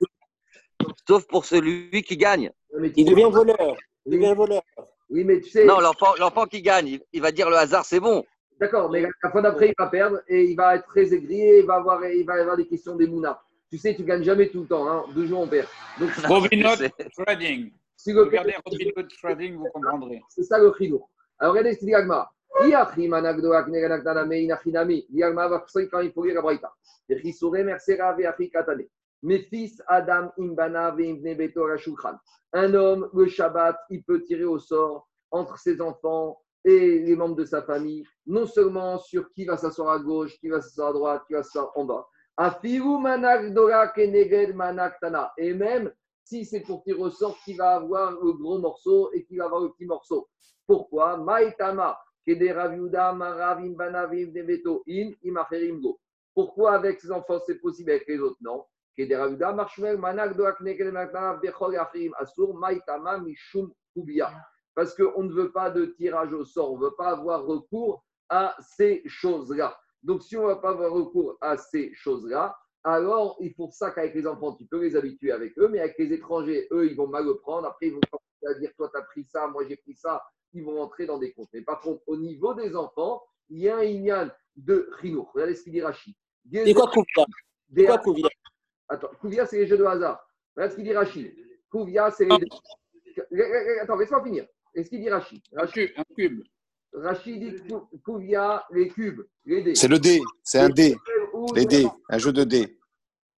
Sauf pour celui qui gagne. Mais Il devient voleur. Il devient voleur. oui, mais tu sais, Non, l'enfant l'enfant qui gagne, il, il va dire le hasard, c'est bon. d'accord, mais la fois d'après, il va perdre et il va être très aigri et il va avoir, il va avoir des questions des mounas. Tu sais, tu gagnes jamais tout le temps, hein. deux jours on perd. Donc, Robin Hood C'est- Trading. si le Regardez Robin Hood Trading, vous comprendrez. C'est ça le chino. Alors regardez ce qu'il dit il. Mes fils Adam. Un homme, le Shabbat, il peut tirer au sort entre ses enfants et les membres de sa famille, non seulement sur qui va s'asseoir à gauche, qui va s'asseoir à droite, qui va s'asseoir en bas. Et même si c'est pour tirer au sort qui va avoir le gros morceau et qui va avoir le petit morceau. Pourquoi? Maïtama. Pourquoi avec ses enfants c'est possible, avec les autres? Non. Parce qu'on ne veut pas de tirage au sort, on ne veut pas avoir recours à ces choses-là. Donc, si on ne va pas avoir recours à ces choses-là, alors il faut ça qu'avec les enfants, tu peux les habituer avec eux, mais avec les étrangers, eux, ils vont mal le prendre. Après, ils vont commencer à dire Toi, tu as pris ça, moi, j'ai pris ça. Ils vont rentrer dans des comptes. Mais par contre, au niveau des enfants, il y a un ignan de Rinour. Regardez ce qu'il dit Rachid. C'est quoi Kouvia C'est quoi Kouvia Attends, Kouvia, c'est les jeux de hasard. Regarde ce qu'il dit Rachid. Kouvia, c'est les. Attends, laisse-moi finir. Et ce qu'il dit Rachid Un cube. Un cube. Rachid dit Kou- Kouvia, les cubes, les dés. C'est le dé, c'est un dé, les dés, un jeu de dés.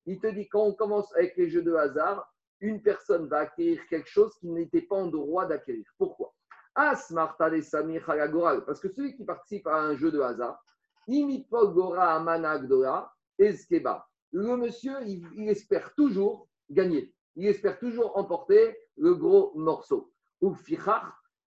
Il te dit quand on commence avec les jeux de hasard, une personne va acquérir quelque chose qu'il n'était pas en droit d'acquérir. Pourquoi? Asmarta de Samir Halagoral. Parce que celui qui participe à un jeu de hasard, Imipogora Amanagdora, Eskeba. Le monsieur, il, il espère toujours gagner. Il espère toujours emporter le gros morceau. Ou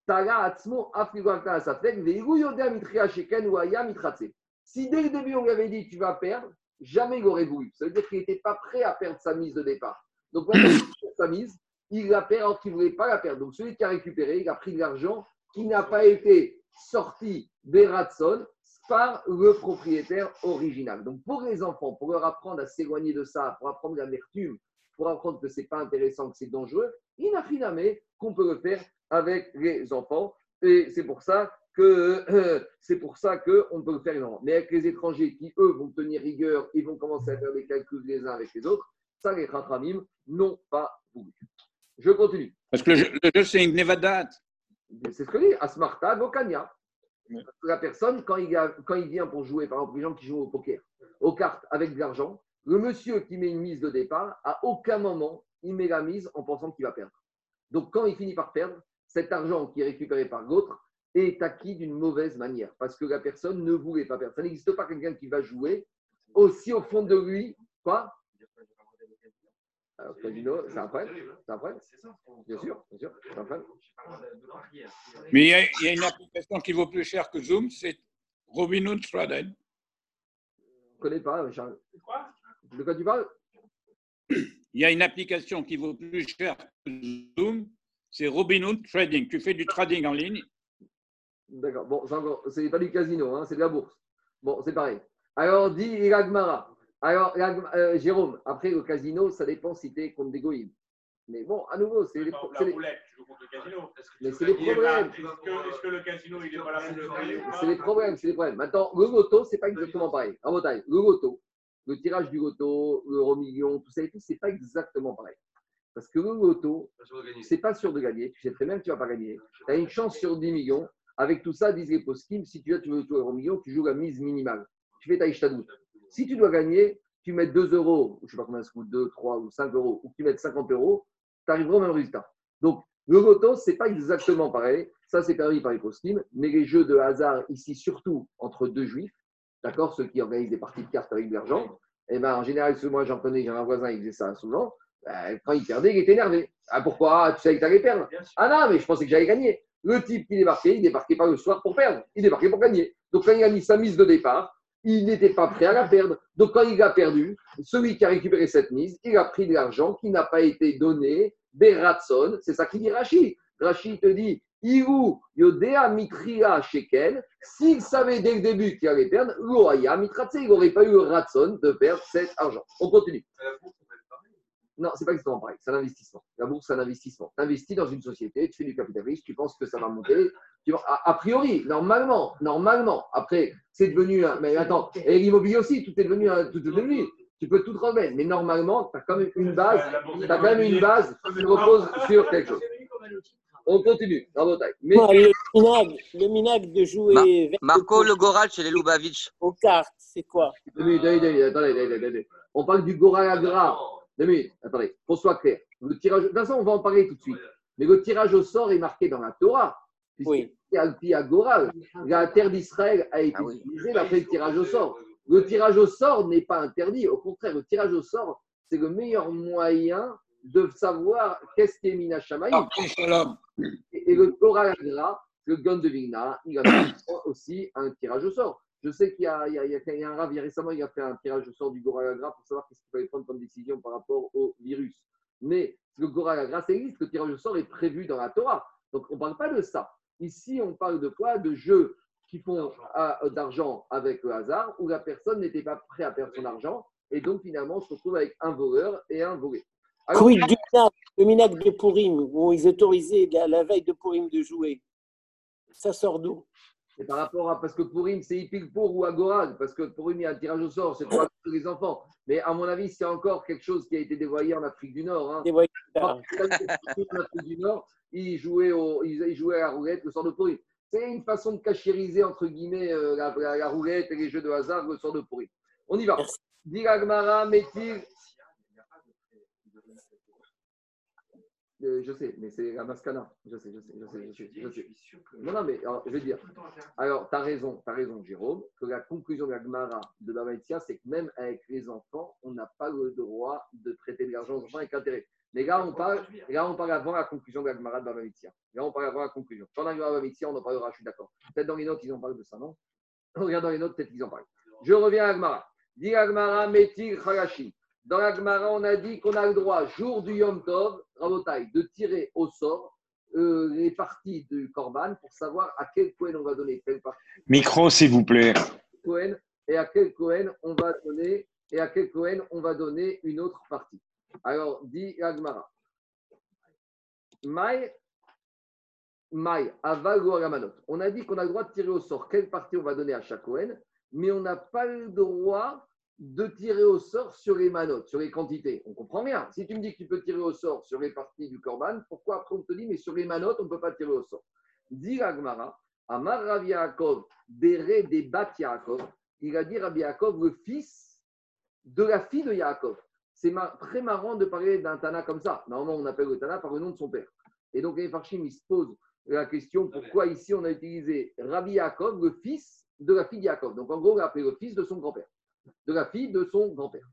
Tala Atzmo, Veigu Mitria Sheken Mitratse. Si dès le début on lui avait dit tu vas perdre, jamais il aurait voulu. Ça veut dire qu'il n'était pas prêt à perdre sa mise de départ. Donc, maintenant, sa mise, il la perd alors qu'il ne voulait pas la perdre. Donc, celui qui a récupéré, il a pris de l'argent qui n'a pas été sorti des Ratson par le propriétaire original. Donc, pour les enfants, pour leur apprendre à s'éloigner de ça, pour apprendre l'amertume, pour apprendre que ce n'est pas intéressant, que c'est dangereux, il n'a jamais qu'on peut le faire avec les enfants. Et c'est pour ça que euh, c'est pour ça qu'on peut le faire énormément. Mais avec les étrangers qui, eux, vont tenir rigueur et vont commencer à faire des calculs les uns avec les autres, ça, les Chachamim n'ont pas voulu. Je continue. Parce que le jeu, c'est une Nevada. C'est ce que dit Asmarta Gokania. Oui. La personne, quand il, a- quand il vient pour jouer, par exemple, les gens qui jouent au poker, aux cartes avec de l'argent, le monsieur qui met une mise de départ, à aucun moment, il met la mise en pensant qu'il va perdre. Donc, quand il finit par perdre, cet argent qui est récupéré par l'autre est acquis d'une mauvaise manière parce que la personne ne voulait pas perdre. Ça n'existe pas quelqu'un qui va jouer aussi au fond de lui. Quoi? Alors, casino, c'est un problème C'est un problème Bien sûr, bien sûr, c'est un problème. Mais il y, a, il y a une application qui vaut plus cher que Zoom, c'est Robinhood Trading. Je ne connais pas, Charles. De quoi? Tu parles? Il y a une application qui vaut plus cher que Zoom, c'est Robinhood Trading. Tu fais du trading en ligne. D'accord. Bon, c'est encore- c'est pas du casino, hein, c'est de la bourse. Bon, c'est pareil. Alors, dit Iragmara. Alors, euh, Jérôme, après le casino, ça dépend si tu es contre des. Mais bon, à nouveau, c'est les, exemple, c'est les- roulette, tu joues contre le casino. mais c'est les problèmes. Est-ce que, est-ce que le casino, il est pas la même chose C'est les problèmes, c'est les problèmes. Maintenant, le loto, c'est pas exactement pareil. En Bretagne, le loto, le tirage du loto, l'euro million, tout ça et tout, c'est pas exactement pareil. Parce que le loto, c'est pas sûr de gagner. Tu sais très bien que tu vas pas gagner. Tu as une chance sur 10 millions. Avec tout ça, disent les poskim, si tu veux, tu veux jouer euro million, tu joues la mise minimale. tu fais ta ishtadout. Si tu dois gagner, tu mets 2 euros, je ne sais pas combien ça coûte, 2, 3 ou 5 euros, ou tu mets 50 euros, tu arriveras au même résultat. Donc, le loto, ce n'est pas exactement pareil. Ça, c'est permis par les costumes. Mais les jeux de hasard, ici, surtout entre deux juifs, d'accord, ceux qui organisent des parties de cartes avec de l'argent, et ben, en général, moi j'en connais, j'ai un voisin, il faisait ça souvent. Ben, quand il perdait, il était énervé. Ah, pourquoi? Tu savais que tu allais perdre Ah non, mais je pensais que j'allais gagner. Le type qui débarquait, il débarquait pas le soir pour perdre, il débarquait pour gagner. Donc quand il a mis sa mise de départ, il n'était pas prêt à la perdre. Donc quand il a perdu, celui qui a récupéré cette mise, il a pris de l'argent qui n'a pas été donné des ratson. C'est ça qu'il dit Rachid. Rachid te dit Iru Yodea Mitria Shekel. S'il savait dès le début qu'il allait perdre, il n'aurait pas eu le ratson de perdre cet argent. On continue. Non, c'est pas exactement pareil. C'est un investissement. La bourse, c'est un investissement. Tu investis dans une société, tu fais du capital risque, tu penses que ça va monter. Tu vas- a, a priori, normalement, normalement. Après, c'est devenu. un- Mais attends, et l'immobilier aussi, tout est devenu. un- Tout est devenu. Tu peux tout remettre. Mais normalement, tu as quand même une base. Tu as quand même une base qui repose sur quelque chose. On continue. Mais le minag, le minag de jouer Marco Le Goral chez les Lubavitch. aux cartes, c'est quoi? Attendez, attendez, attendez. On parle du Goralagra. Deux minutes. Attendez, qu'on soit clair. Le tirage, de toute façon, on va en parler tout de suite. Mais le tirage au sort est marqué dans la Torah. Oui. Alpi Agoral. La terre d'Israël a été Ah oui. utilisée d'après le tirage au sort. Le tirage au sort n'est pas interdit. Au contraire, le tirage au sort, c'est le meilleur moyen de savoir qu'est-ce qui est Mina Shamaï. Ah. Et le Torah Agra, le Gon de Vigna, il a aussi un tirage au sort. Je sais qu'il y a, il y a- il y a- il y a un rave, il y a récemment, il a fait un tirage au sort du Gora Agra pour savoir qu'est-ce qu'il fallait prendre comme décision par rapport au virus. Mais le Gora Agra, ça existe, le tirage au sort est prévu dans la Torah. Donc on ne parle pas de ça. Ici, on parle de quoi? De jeux qui font d'argent avec le hasard, où la personne n'était pas prête à perdre son argent, et donc finalement on se retrouve avec un voleur et un volé. Alors, Quid du le minag de Purim, où ils autorisaient à la veille de Purim de jouer Ça sort d'où? C'est par rapport à. Parce que Pourim, c'est Hipilpour ou Agorad. Parce que Pourim, il y a un tirage au sort, c'est pour les enfants. Mais à mon avis, c'est encore quelque chose qui a été dévoyé en Afrique du Nord. Hein. Des voyages. En Afrique du Nord, ils jouaient, au, ils, jouaient à la roulette, le sort de Pourim. C'est une façon de cachériser, entre guillemets, euh, la, la- la roulette et les jeux de hasard, le sort de Pourim. On y va. Diragmara, Métir. Euh, je sais, mais c'est la mascana. Je sais, je sais, je sais, je sais. Je sais. Non, non, mais alors, je vais dire. Alors, tu as raison, tu raison, Jérôme, que la conclusion de la Gemara de Bamaïtia, c'est que même avec les enfants, on n'a pas le droit de traiter de l'argent aux enfants avec intérêt. Mais là, on parle, là, on parle avant la conclusion de la Gemara de Bamaïtia. Là, on parle avant la conclusion. Quand on arrive à Bamaïtia, on en parlera, je suis d'accord. Peut-être dans les notes, ils en parlent de ça, non? On regarde dans les notes, peut-être qu'ils en parlent. Je reviens à la Gemara. Dit la Gemara, Metir Khalashi. Dans la Gemara, on a dit qu'on a le droit, jour du Yom Tov, Rabotai, de tirer au sort euh, les parties du Corban pour savoir à quel Cohen on va donner telle partie Micro, s'il vous plaît. Cohen et à quel Cohen on va donner et à quel Cohen on va donner une autre partie. Alors, dit Agmara. Maï, Maï, Aval ou Aramanot. On a dit qu'on a le droit de tirer au sort quelle partie on va donner à chaque Cohen, mais on n'a pas le droit de tirer au sort sur les manotes, sur les quantités. On comprend bien. Si tu me dis que tu peux tirer au sort sur les parties du Corban, pourquoi après on te dit, mais sur les manotes, on ne peut pas tirer au sort? Dit Agmara, Amar Rav Yaakov, Béré des Bat Yaakov, il a dit Rabbi Yaakov, le fils de la fille de Yaakov. C'est très marrant de parler d'un Tana comme ça. Normalement, on appelle le Tana par le nom de son père. Et donc, les Farshim, il se pose la question pourquoi ici on a utilisé Rabbi Yaakov, le fils de la fille de Yaakov? Donc, en gros, on a appelé le fils de son grand-père, de la fille de son grand-père.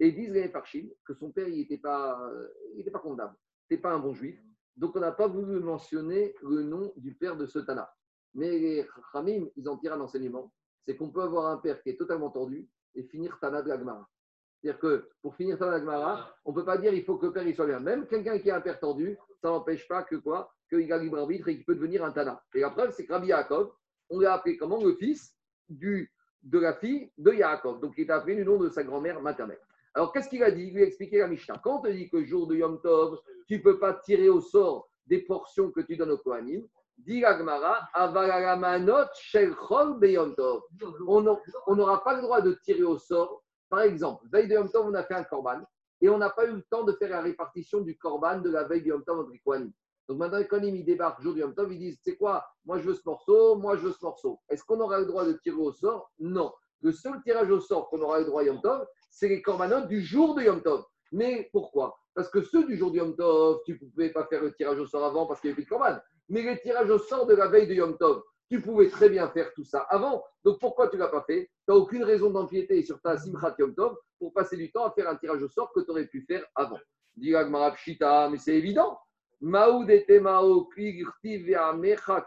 Et disent les Farshim que son père, il n'était pas, euh, il pas condamnable. Il n'était pas un bon juif. Donc, on n'a pas voulu mentionner le nom du père de ce Tana. Mais les Khamim, ils en tirent un enseignement. C'est qu'on peut avoir un père qui est totalement tordu et finir Tana de la. C'est-à-dire que pour finir Tana de la on ne peut pas dire il faut que le père il soit bien. Même quelqu'un qui a un père tordu, ça n'empêche pas que quoi? Qu'il a libre arbitre et qu'il peut devenir un Tana. Et la preuve, c'est que Yaakov, on l'a appelé comment? Le fils du, de la fille de Yaakov. Donc il est appelé du nom de sa grand-mère maternelle. Alors qu'est-ce qu'il a dit? Il lui a expliqué la Mishnah. Quand on te dit que jour de Yom Tov, tu ne peux pas tirer au sort des portions que tu donnes au Kohanim, dit tov. On n'a- on n'aura pas le droit de tirer au sort. Par exemple, veille de Yom Tov, on a fait un korban et on n'a pas eu le temps de faire la répartition du korban de la veille du Yom Tov entre les Kohanim. Donc maintenant, Kohanim, ils débarquent jour du Yom Tov, ils disent, c'est quoi? Moi, je veux ce morceau, moi, je veux ce morceau. Est-ce qu'on aura le droit de tirer au sort? Non. Le seul tirage au sort qu'on aura le droit à Yom Tov, c'est les corbanotes du jour de Yom Tov. Mais pourquoi? Parce que ceux du jour de Yom Tov, tu ne pouvais pas faire le tirage au sort avant parce qu'il n'y avait plus de corban. Mais les tirages au sort de la veille de Yom Tov, tu pouvais très bien faire tout ça avant. Donc pourquoi tu ne l'as pas fait? Tu n'as aucune raison d'empiéter sur ta Simchat Yom Tov pour passer du temps à faire un tirage au sort que tu aurais pu faire avant. Pshita, mais c'est évident. Maoud et Mao,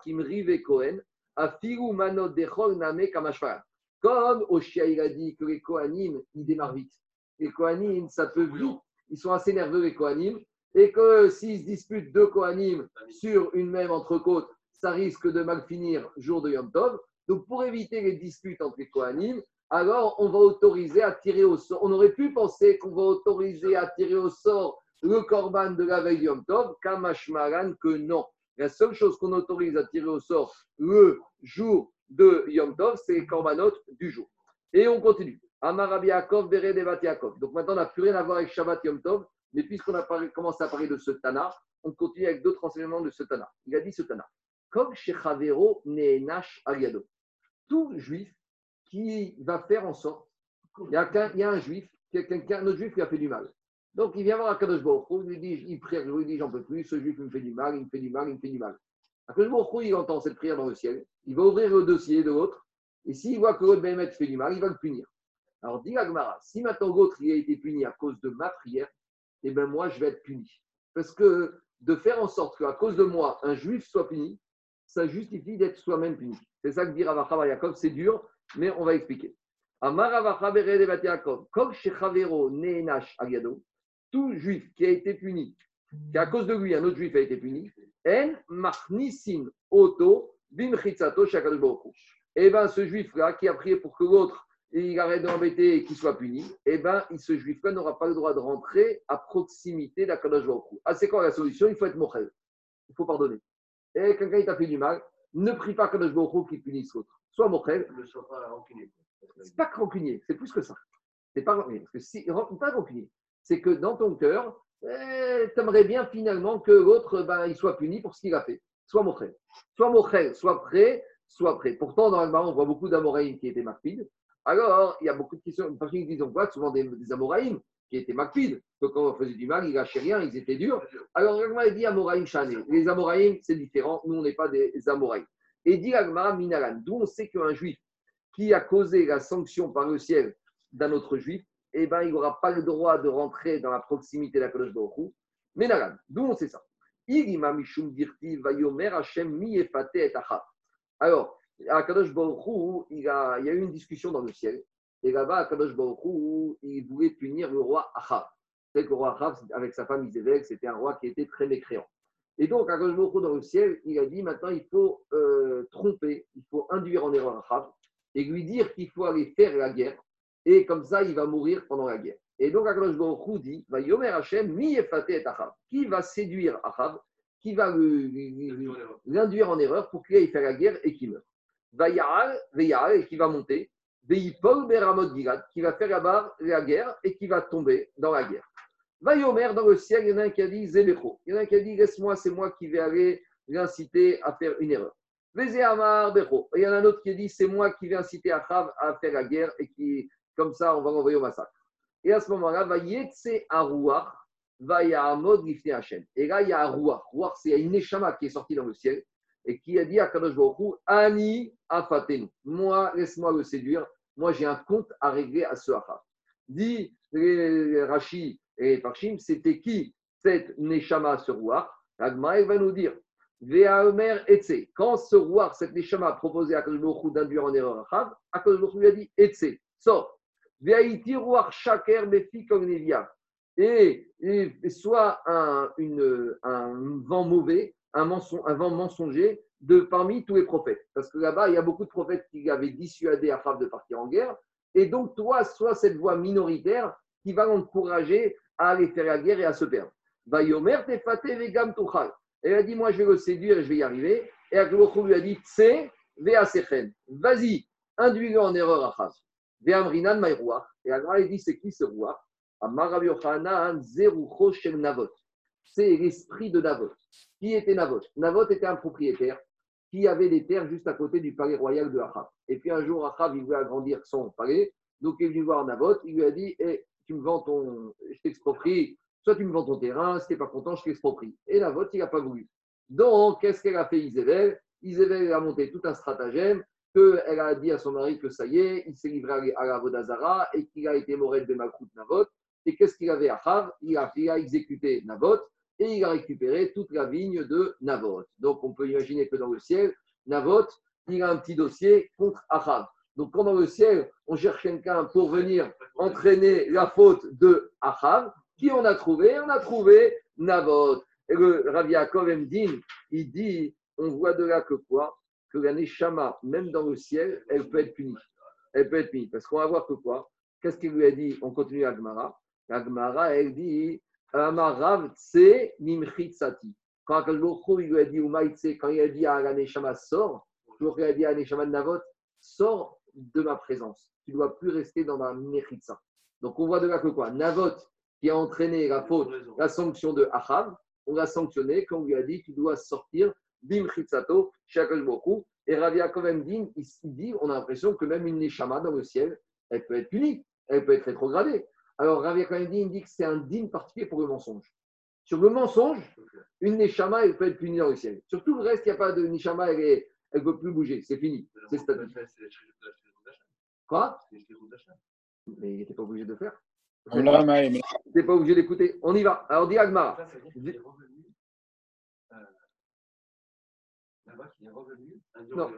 Kimri, Kohen, Afiru, Manot, Dechol, Name, Kamashvaran. Comme Oshia, il a dit que les Kohanim, ils démarrent vite. Les Kohanim, ça peut vite. Ils sont assez nerveux, les Kohanim. Et que s'ils se disputent deux Kohanim sur une même entrecôte, ça risque de mal finir jour de Yom Tov. Donc, pour éviter les disputes entre les Kohanim, alors on va autoriser à tirer au sort. On aurait pu penser qu'on va autoriser à tirer au sort le korban de la veille Yom Tov, Kamashmaran, que non. La seule chose qu'on autorise à tirer au sort le jour de Yom Tov, c'est les korbanotes du jour. Et on continue. Amarabi Yaakov, Bere Devat Yaakov. Donc maintenant, on n'a plus rien à voir avec Shabbat Yom Tov, mais puisqu'on a commencé à parler de ce Tana, on continue avec d'autres enseignements de ce Tana. Il a dit ce Tana. Comme chez Chavero, Neenash. Tout juif qui va faire en sorte, il y a, qu'un- il y a un juif, il y a quelqu'un, un autre juif qui a fait du mal. Donc il vient voir Akadosh Baruch il lui dit, il prie, il lui dit, j'en peux plus, ce juif me fait du mal, il me fait du mal, il me fait du mal. Akadosh Baruch il entend cette prière dans le ciel, il va ouvrir le dossier de l'autre, et s'il voit que l'autre Béhémet fait du mal, il va le punir. Alors dit Agmara, si maintenant l'autre a été puni à cause de ma prière, eh bien moi je vais être puni. Parce que de faire en sorte qu'à cause de moi, un juif soit puni, ça justifie d'être soi-même puni. C'est ça que dit Ravacha Yaakov, c'est dur, mais on va expliquer. Bere Devat Yaakov, Kol Shechavero Neenash Agado, tout juif qui a été puni, qu'à cause de lui, un autre juif a été puni, En Baruch Hu. Eh bien, ce juif-là qui a prié pour que l'autre il arrête d'embêter et qu'il soit puni, eh bien, ce juif-là n'aura pas le droit de rentrer à proximité d'Akadosh Baruch. Ah, c'est quoi la solution? Il faut être mochel. Il faut pardonner. Et quelqu'un il t'a fait du mal, ne prie pas Baruch Hu qu'il punisse l'autre. Sois mochel. Ne sois pas rancunier. C'est pas rancunier, c'est plus que ça. C'est pas rancunier. Parce que si, pas rancunier, c'est que dans ton cœur, tu aimerais bien finalement que l'autre ben, il soit puni pour ce qu'il a fait. Sois mochel. Sois mochel, sois prêt, sois prêt. Pourtant, dans le on voit beaucoup d'Amoraïm qui étaient marpides. Alors, il y a beaucoup de questions. Parce qu'ils disent, on voit souvent des, des Amoraïm qui étaient marpides. Que quand on faisait du mal, ils lâchaient rien, ils étaient durs. Alors, Ragma dit Amoraïm Chané. Les Amoraïm, c'est différent. Nous, on n'est pas des Amoraïm. Et dit Ragma Minalan. D'où on sait qu'un juif qui a causé la sanction par le ciel d'un autre juif, eh ben, il n'aura pas le droit de rentrer dans la proximité de la Kadosh Baruch. Minalan. D'où on sait ça? Alors, à Kadosh Baruch il, y a eu une discussion dans le ciel. Et là-bas, à Kadosh Baruch il voulait punir le roi Achav. C'est que le roi Achav, avec sa femme Isabelle, c'était un roi qui était très mécréant. Et donc, à Kadosh Baruch dans le ciel, il a dit maintenant, il faut euh, tromper, il faut induire en erreur Achav et lui dire qu'il faut aller faire la guerre. Et comme ça, il va mourir pendant la guerre. Et donc, Akadosh Baruch dit va Yomer Hashem, mi et Achav. Qui va séduire Achav Qui va l'induire en erreur pour qu'il aille faire la guerre et qu'il meure Vayaal, Vayaal, et qui va monter. Veipol Beramot Gilad, qui va faire là-bas la guerre et qui va tomber dans la guerre. Vayomer, dans le ciel, il y en a un qui a dit Zébecho. Il y en a un qui a dit Laisse-moi, c'est moi qui vais aller l'inciter à faire une erreur. Et il y en a un autre qui dit C'est moi qui vais inciter Achav à faire la guerre et qui, comme ça, on va l'envoyer au massacre. Et à ce moment-là, va Yetse Arouach, va Yahamod Lifne Hashem. Et là, il y a c'est une Neshama qui est sortie dans le ciel et qui a dit à Kadosh Baruch Ani Afatenu. Moi, laisse-moi le séduire. Moi, j'ai un compte à régler à ce Achav. Dit Rashi et les Parshim, c'était qui cette Neshama, ce Rouach Agma, il va nous dire Ve'aomer Etse. Quand ce roi, cette Neshama, a proposé à Kadosh d'induire en erreur Achav, Akadosh Baruch lui a dit Etse, sors. Et, et, soit un, vent mauvais, un, vent mensonger de parmi tous les prophètes. Parce que là-bas, il y a beaucoup de prophètes qui avaient dissuadé Achav de partir en guerre. Et donc, toi, sois cette voix minoritaire qui va l'encourager à aller faire la guerre et à se perdre. Elle a dit, moi, je vais le séduire et je vais y arriver. Et Akadosh lui a dit, tse veasechen. Vas-y, induis-le en erreur, Achav. Et alors, il dit, c'est qui ce shel Navot. C'est l'esprit de Navot. Qui était Navot? Navot était un propriétaire qui avait des terres juste à côté du palais royal de Achab. Et puis un jour, Achab, voulait agrandir son palais. Donc il est venu voir Nabot. Il lui a dit Eh, Tu me vends ton. Je t'exproprie. Soit tu me vends ton terrain. Si tu n'es pas content, je t'exproprie. Et Nabot, il n'a pas voulu. Donc, qu'est-ce qu'elle a fait Isabelle? Isabelle a monté tout un stratagème qu'elle a dit à son mari que ça y est, il s'est livré à la Vodazara et qu'il a été Morel de Malkout Navot. Et qu'est-ce qu'il avait à Chav? Il a, il a exécuté Navot et il a récupéré toute la vigne de Navot. Donc on peut imaginer que dans le ciel, Navot, il a un petit dossier contre Achav. Donc quand dans le ciel, on cherche quelqu'un pour venir entraîner la faute de Achav, qui on a trouvé? On a trouvé Navot. Et le Rav Yaakov Emdin, il dit, on voit de là que quoi? Que la Neshama, même dans le ciel, elle peut être punie. Elle peut être punie. Parce qu'on va voir que quoi? Qu'est-ce qu'il lui a dit? On continue Agmara. Agmara, elle dit Amarav tse nimchitsati. Quand Akash Baruch Hu, il lui a dit Umaïtse, quand il a dit à la Neshama, sors, toujours qu'il a dit à la Neshama de Navot, sors de ma présence. Tu ne dois plus rester dans ma mechitsa. Donc on voit de là que quoi? Navot, qui a entraîné la faute, la sanction de Achav, on l'a sanctionné quand on lui a dit tu dois sortir bim chitzato chez Akash Baruch Hu. Et Rav Yaakov Emdin, il dit on a l'impression que même une Neshama dans le ciel, elle peut être punie, elle peut être rétrogradée. Alors Rav Yaakov Emdin il dit que c'est un digne particulier pour le mensonge. Sur le mensonge, une Neshama, elle peut être punie dans le ciel. Sur tout le reste, il n'y a pas de Neshama, elle ne peut plus bouger, c'est fini. C'est statique. Quoi? Mais il n'était pas obligé de faire. N'était pas obligé d'écouter. On y va. Alors, Non.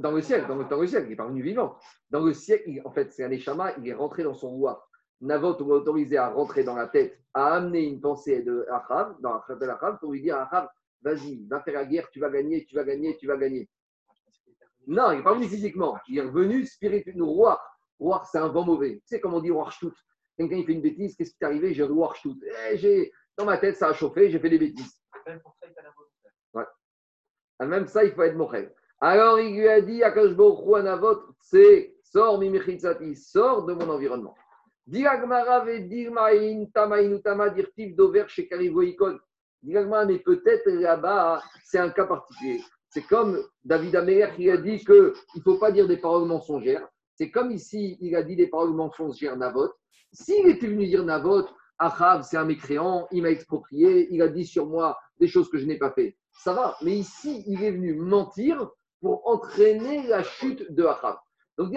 Dans le ciel, dans le, dans le ciel, il n'est pas revenu vivant. Dans le ciel, il- en fait, c'est un échama, il est rentré dans son roi. Navot on l'a autorisé à rentrer dans la tête, à amener une pensée de Achav, dans la tête d'Achav, pour lui dire Achav, vas-y, va faire la guerre, tu vas gagner, tu vas gagner, tu vas gagner. Non, il n'est pas venu physiquement. Il est revenu spirituellement. Roi, roi, c'est un vent mauvais. Tu sais comment on dit roi ch'tout Quelqu'un il fait une bêtise, qu'est-ce qui t'est arrivé? J'ai roi ch'tout. Eh, Dans ma tête, ça a chauffé, j'ai fait des bêtises. Ah, Même ça, il faut être mochel. Alors il lui a dit Akash Anavot, c'est sors mimichitzati, sors de mon environnement. Diagmara vedirmaïn tamaïn utama dirtiv dover chez Karivoikon. Diagmara, mais peut-être là-bas, c'est un cas particulier. C'est comme David Améler qui a dit qu'il ne faut pas dire des paroles mensongères. C'est comme ici, il a dit des paroles mensongères Navot. S'il était venu dire Navot, Achav, c'est un mécréant, il m'a exproprié, il a dit sur moi des choses que je n'ai pas fait. Ça va, mais ici, il est venu mentir pour entraîner la chute de Achav. Donc,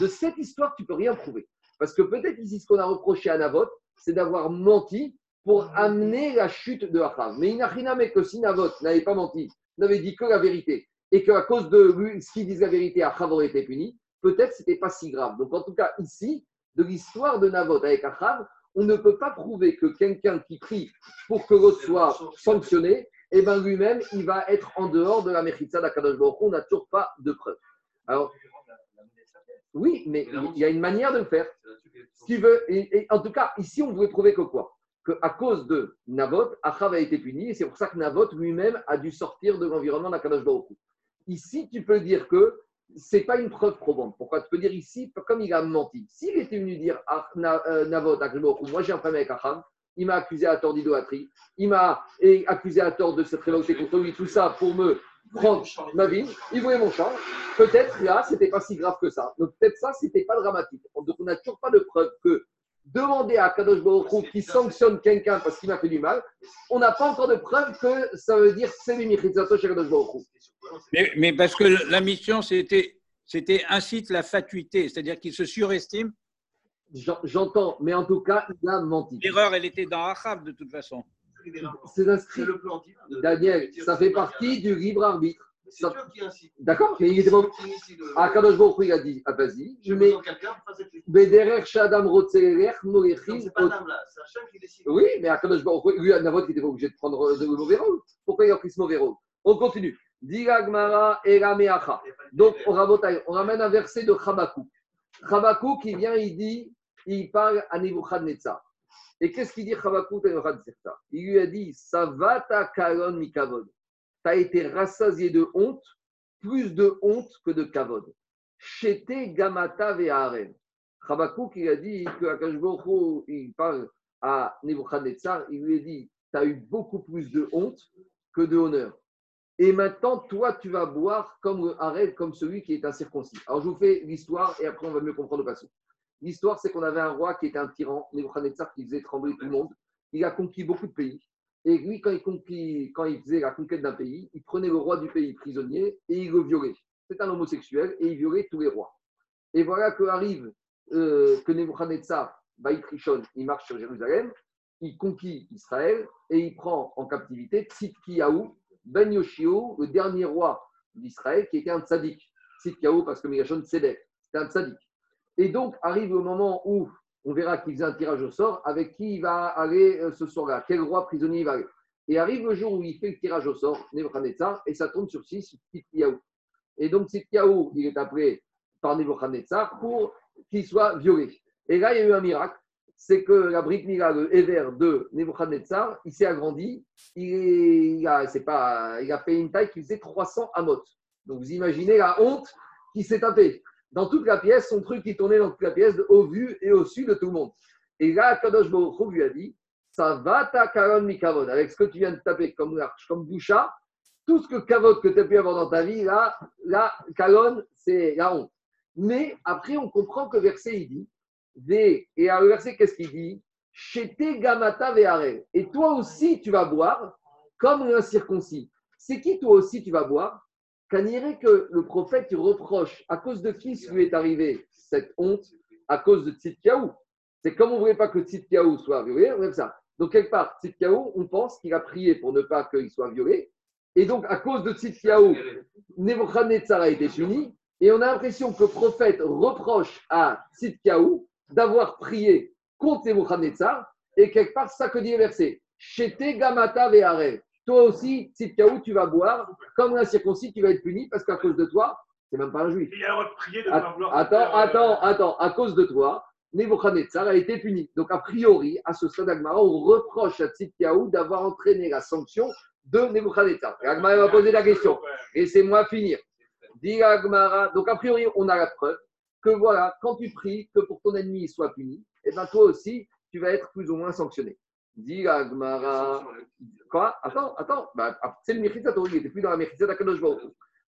de cette histoire, tu peux rien prouver. Parce que peut-être ici, ce qu'on a reproché à Navot, c'est d'avoir menti pour amener la chute de Achav. Mais mais que si Navot n'avait pas menti, n'avait dit que la vérité, et qu'à cause de lui, ce qu'il disent la vérité, Achav aurait été puni, peut-être ce n'était pas si grave. Donc, en tout cas, ici, de l'histoire de Navot avec Achav, on ne peut pas prouver que quelqu'un qui prie pour que l'autre soit sanctionné, eh ben lui-même, il va être en dehors de la Mechitza d'Akadosh Baruch. On n'a toujours pas de preuve. Alors, oui, mais il y a une manière de le faire. Qui veut, et, et en tout cas, ici, on pouvait prouver que quoi? Qu'à cause de Navot, Achav a été puni, et c'est pour ça que Navot lui-même a dû sortir de l'environnement d'Akadosh Baruch. Ici, tu peux dire que c'est pas une preuve probante. Pourquoi? Tu peux dire ici, comme il a menti. S'il était venu dire à Na- euh, Navot, à moi j'ai un problème avec Achav, il m'a accusé à tort d'idolâtrie, il m'a accusé à tort de cette révolté contre lui, tout ça pour me prendre ma vie, il voulait mon champ. Peut-être là, c'était pas si grave que ça. Donc peut-être ça, c'était pas dramatique. Donc on n'a toujours pas de preuve que demander à Kadosh Baruch Hu qui sanctionne quelqu'un parce qu'il m'a fait du mal, on n'a pas encore de preuve que ça veut dire c'est l'imichitzato chez Kadosh Baruch Hu. Mais, mais parce que la mission, c'était incite la fatuité, c'est-à-dire qu'il se surestime. J'en- J'entends, mais en tout cas, il a menti. L'erreur, elle était dans Achab de toute façon. C'est inscrit. Daniel, ça fait partie du libre arbitre. C'est Ça- toi qui incite. D'accord, mais il était qui initie le- Ah, Baruch il a dit, ah vas-y, je mets. Bederer Shadam Molechin. c'est pas un là, c'est qui décide. Oui, mais Akadosh Baruch lui, Navot, il n'était pas obligé de prendre de mauvais rôle. Pourquoi il a pris ce mauvais rôle? On continue. Diragmara Erameacha. Donc, on ramène un verset de Chabakou. Chabakou qui vient, il dit, il parle à Nebuchadnezzar. Et qu'est-ce qu'il dit Nebuchadnezzar? Il lui a dit Savata Kalon Mikavod. Tu as été rassasié de honte, plus de honte que de kavod. Chete Gamata Ve'aren. Chabakouk, il a dit que il parle à Nebuchadnezzar, il lui a dit Tu as eu beaucoup plus de honte que de honneur. Et maintenant, toi, tu vas boire comme le comme celui qui est incirconcis. Alors, je vous fais l'histoire et après, on va mieux comprendre le passage. L'histoire, c'est qu'on avait un roi qui était un tyran, Nebuchadnezzar, qui faisait trembler tout le monde. Il a conquis beaucoup de pays. Et lui, quand il, conquis- quand il faisait la conquête d'un pays, il prenait le roi du pays prisonnier et il le violait. C'est un homosexuel et il violait tous les rois. Et voilà que arrive euh, que Nebuchadnezzar, Baït il marche sur Jérusalem, il conquit Israël et il prend en captivité Tzidkiyahu, Ben Yoshio, le dernier roi d'Israël, qui était un tzaddik. Tzidkiyahu, parce que Migashon Tzedek, c'était un tzaddik. Et donc arrive le moment où on verra qu'il faisait un tirage au sort avec qui il va aller euh, ce soir-là, quel roi prisonnier il va aller. Et arrive le jour où il fait le tirage au sort, Nebuchadnezzar, et ça tourne sur six, Tzidkiyahu. Et donc Tzidkiyahu, il est appelé par Nebuchadnezzar pour qu'il soit violé. Et là, il y a eu un miracle, c'est que la brique Mila, le de Nebuchadnezzar, il s'est agrandi, il, a, pas, il a fait une taille qui faisait 300 amot. Donc vous imaginez la honte qui s'est tapée. Dans toute la pièce, son truc qui tournait dans toute la pièce, au vu et au su de tout le monde. Et là, Kadosh Baruch lui a dit, ça va ta karon mikavod, avec ce que tu viens de taper comme l'arche, comme boucha, tout ce que kavod que tu as pu avoir dans ta vie, là, là, karon, c'est la honte. Mais après, on comprend que verset, il dit, et à le verset, qu'est-ce qu'il dit? Chete gamata. Et toi aussi, tu vas boire comme un circoncis. C'est qui toi aussi tu vas boire? Qu'on dirait que le prophète reproche à cause de qui lui est arrivé cette honte? À cause de Tzidkiaou. C'est comme on ne voulait pas que Tzidkiaou soit violé, on ça. Donc, quelque part, Tzidkiaou, on pense qu'il a prié pour ne pas qu'il soit violé. Et donc, à cause de Tzidkiaou, Nebuchadnezzar a été puni. Et on a l'impression que le prophète reproche à Tzidkiaou d'avoir prié contre Nebuchadnezzar. Et quelque part, ça que dit le verset. Chete gamata ve'are. Toi aussi, Tzidkiaou, tu vas boire. Comme un circoncis, tu vas être puni parce qu'à cause de toi, c'est même pas un juif. Il a le droit de prier de vouloir. Attends, euh, attends, attends. À cause de toi, Nebuchadnezzar a été puni. Donc, a priori, à ce stade d'Agmara, on reproche à Tzidkiaou d'avoir entraîné la sanction de Nebuchadnezzar. Et Agmara va poser la question. Laissez-moi finir. Dit Agmara. Donc, a priori, on a la preuve que voilà, quand tu pries que pour ton ennemi soit puni, et bien toi aussi, tu vas être plus ou moins sanctionné. Dit Agmara. Quoi? Attends, attends. Bah, c'est le Mechitza il n'était plus dans la Mechitza d'Akadosh.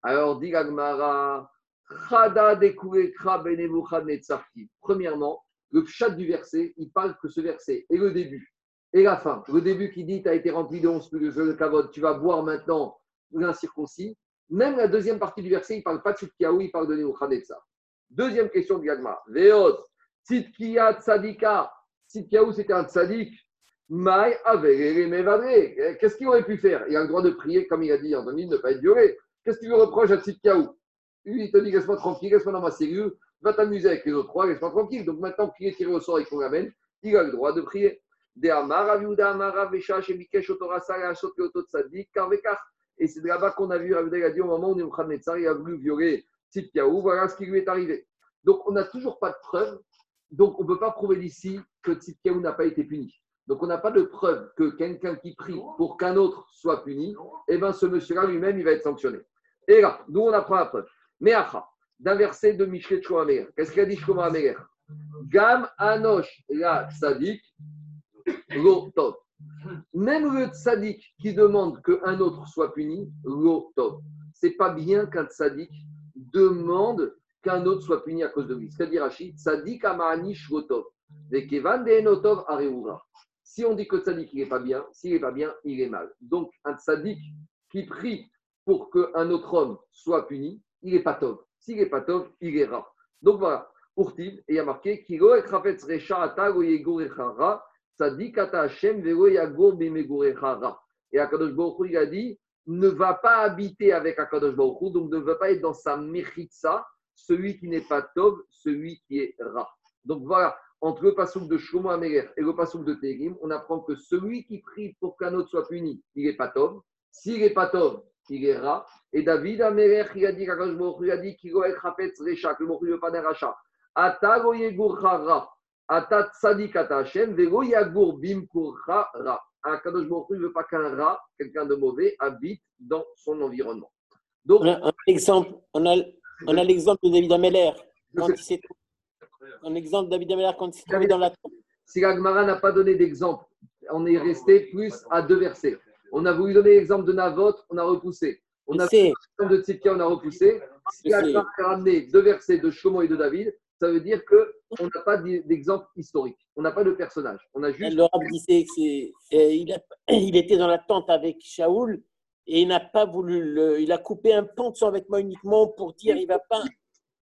Alors, dit Agmara. Benebuchadnezzarki. Premièrement, le chat du verset, il parle que ce verset et le début et la fin. Le début qui dit Tu as été rempli de 11 plus de kavod, tu vas boire maintenant l'incirconcis. Même la deuxième partie du verset, il ne parle pas de Tzidkiyahu, il parle de Nebuchadnezzar. Deuxième question de Yagma. Veot, Tzidkiya Tzadika. Tzidkiyahu, c'était un tzadik. Qu'est-ce qu'il aurait pu faire? Il a le droit de prier, comme il a dit Anthony, de ne pas être violé. Qu'est-ce qu'il lui reproche à Tzidkiyahu Lui, il te dit Laisse-moi tranquille, laisse-moi dans ma cellule, va t'amuser avec les autres trois, laisse-moi tranquille. Donc maintenant qu'il est tiré au sort et qu'on l'amène, il a le droit de prier. Et c'est là-bas qu'on a vu, Rav Uda, il a dit au moment où Nebuchadnezzar il a voulu violer Tzidkiyahu, voilà ce qui lui est arrivé. Donc on n'a toujours pas de preuve, donc on ne peut pas prouver d'ici que Tzidkiyahu n'a pas été puni. Donc on n'a pas de preuve que quelqu'un qui prie pour qu'un autre soit puni, eh bien ce monsieur-là lui-même, il va être sanctionné. Et là, d'où on apprend la preuve. Mais d'un verset de Michelet Shlomo Qu'est-ce qu'il a dit Shlomo Améler Gam Anosh la Tzadik Lo Tov. Même le tzaddik qui demande qu'un autre soit puni, lo tov. C'est pas bien qu'un tzaddik demande qu'un autre soit puni à cause de lui. C'est-à-dire, Rachid, tzaddik amanish lo tov. Vekevan de enotov areura. Si on dit que le tzaddik il n'est pas bien, s'il n'est pas bien, il est mal. Donc, un tzaddik qui prie pour qu'un autre homme soit puni, il n'est pas tov. S'il n'est pas tov, il est rare. Donc voilà, Urtiv, et il y a marqué et. Tzadik Akadosh Baruch il a dit ne va pas habiter avec Akadosh Baruch donc ne va pas être dans sa mechitza, celui qui n'est pas tov, celui qui est ra. Donc voilà, entre le pasouk de Shlomo Améler et le pasouk de Tehrim, on apprend que celui qui prie pour qu'un autre soit puni, il n'est pas tov. S'il n'est pas tov, il est ra. Et David Améler, il a dit Akadosh il a dit qu'il est chafetz recha, que le Hu ne veut pas d'un rachat. Ata goyegurchara. Ata Hashem, vego yagur bim kurcha ra. Un Kadosh Baruch ne veut pas qu'un rat, quelqu'un de mauvais, habite dans son environnement. Donc, On a on a, l'exemple de David Ameller. Quand il s'est un exemple David quand il trouvé dans la si l'Agmara n'a pas donné d'exemple, on est resté plus à deux versets. On a voulu donner l'exemple de Navot, on a repoussé. On a sais. l'exemple de Tzidkia, on a repoussé. Si sais. a ramené deux versets de Shlomo et de David, ça veut dire qu'on n'a pas d'exemple historique. On n'a pas de personnage. On a juste. Le rab disait c'est, euh, était dans la tente avec Shaoul et il n'a pas voulu le, il a coupé un pan de son vêtement uniquement pour dire il va pas.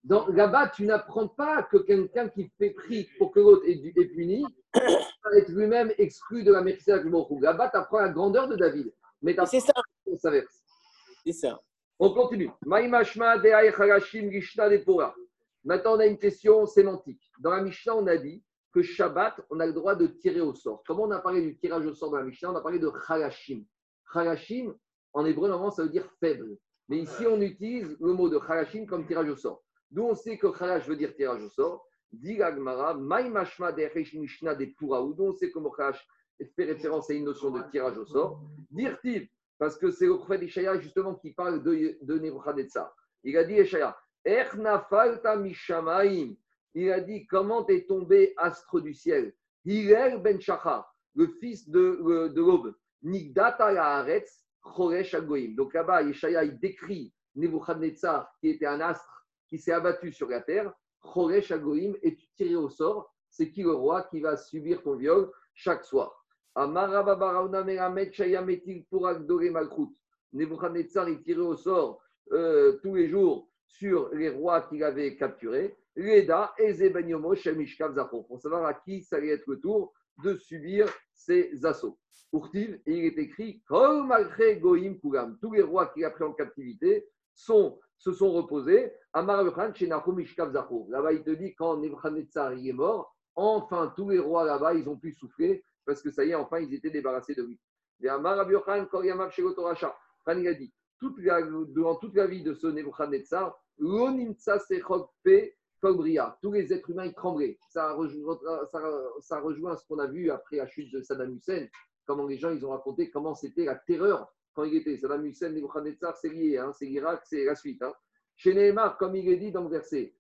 Dans- Là-bas, tu n'apprends pas que quelqu'un qui fait prix pour que l'autre est, du- est puni va être lui-même exclu de la merci de Baruch Là-bas, tu apprends la grandeur de David. Mais C'est ça, s'inverse. c'est ça. On continue. Maintenant, on a une question sémantique. Dans la Mishnah, on a dit que Shabbat, on a le droit de tirer au sort. Comment on a parlé du tirage au sort dans la Mishnah? On a parlé de charashim. Charashim, en hébreu, normalement, ça veut dire faible. Mais ici, on utilise le mot de charashim comme tirage au sort. D'où on sait que charash veut dire tirage au sort. Dit l'Agmara, Maïmashma de'ay Mishnah depora. D'où on sait charash fait référence à une notion de tirage au sort. Dire-t-il parce que c'est le prophète Ishaïa justement qui parle de, de Nebuchadnezzar. Il a dit Ishaïa, Er nafalta mishamaim. Il a dit comment est tombé astre du ciel? Hillel ben Shachar, le fils de, de l'aube. Nigdata haaretz choresh agoim. Donc là-bas, Ishaïa il décrit Nebuchadnezzar qui était un astre qui s'est abattu sur la terre. Choresh agoim et tu tiré au sort. C'est qui le roi qui va subir ton viol chaque soir. Nebuchadnezzar est tiré au sort euh, tous les jours sur les rois qu'il avait capturés. Leda et Zebenyomo Shel Mishkav Zachor, pour savoir à qui ça allait être le tour de subir ces assauts. Urtiv, et il est écrit. Tous les rois qu'il a pris en captivité sont, se sont reposés. Amar. Là-bas, il te dit quand Nebuchadnezzar est mort, enfin tous les rois là-bas, ils ont pu souffler parce que ça y est, enfin, ils étaient débarrassés de lui. Et Amar il a dit toute la- durant toute la vie de ce Nebuchadnezzar, tous les êtres humains ils tremblaient. Ça rejoint, ça, ça rejoint ce qu'on a vu après la chute de Saddam Hussein, comment les gens ils ont raconté comment c'était la terreur quand il était. Saddam Hussein, Nebuchadnezzar, c'est lié, hein, c'est l'Irak, c'est la suite. Hein. Chez Nehemar, comme il est dit dans le verset.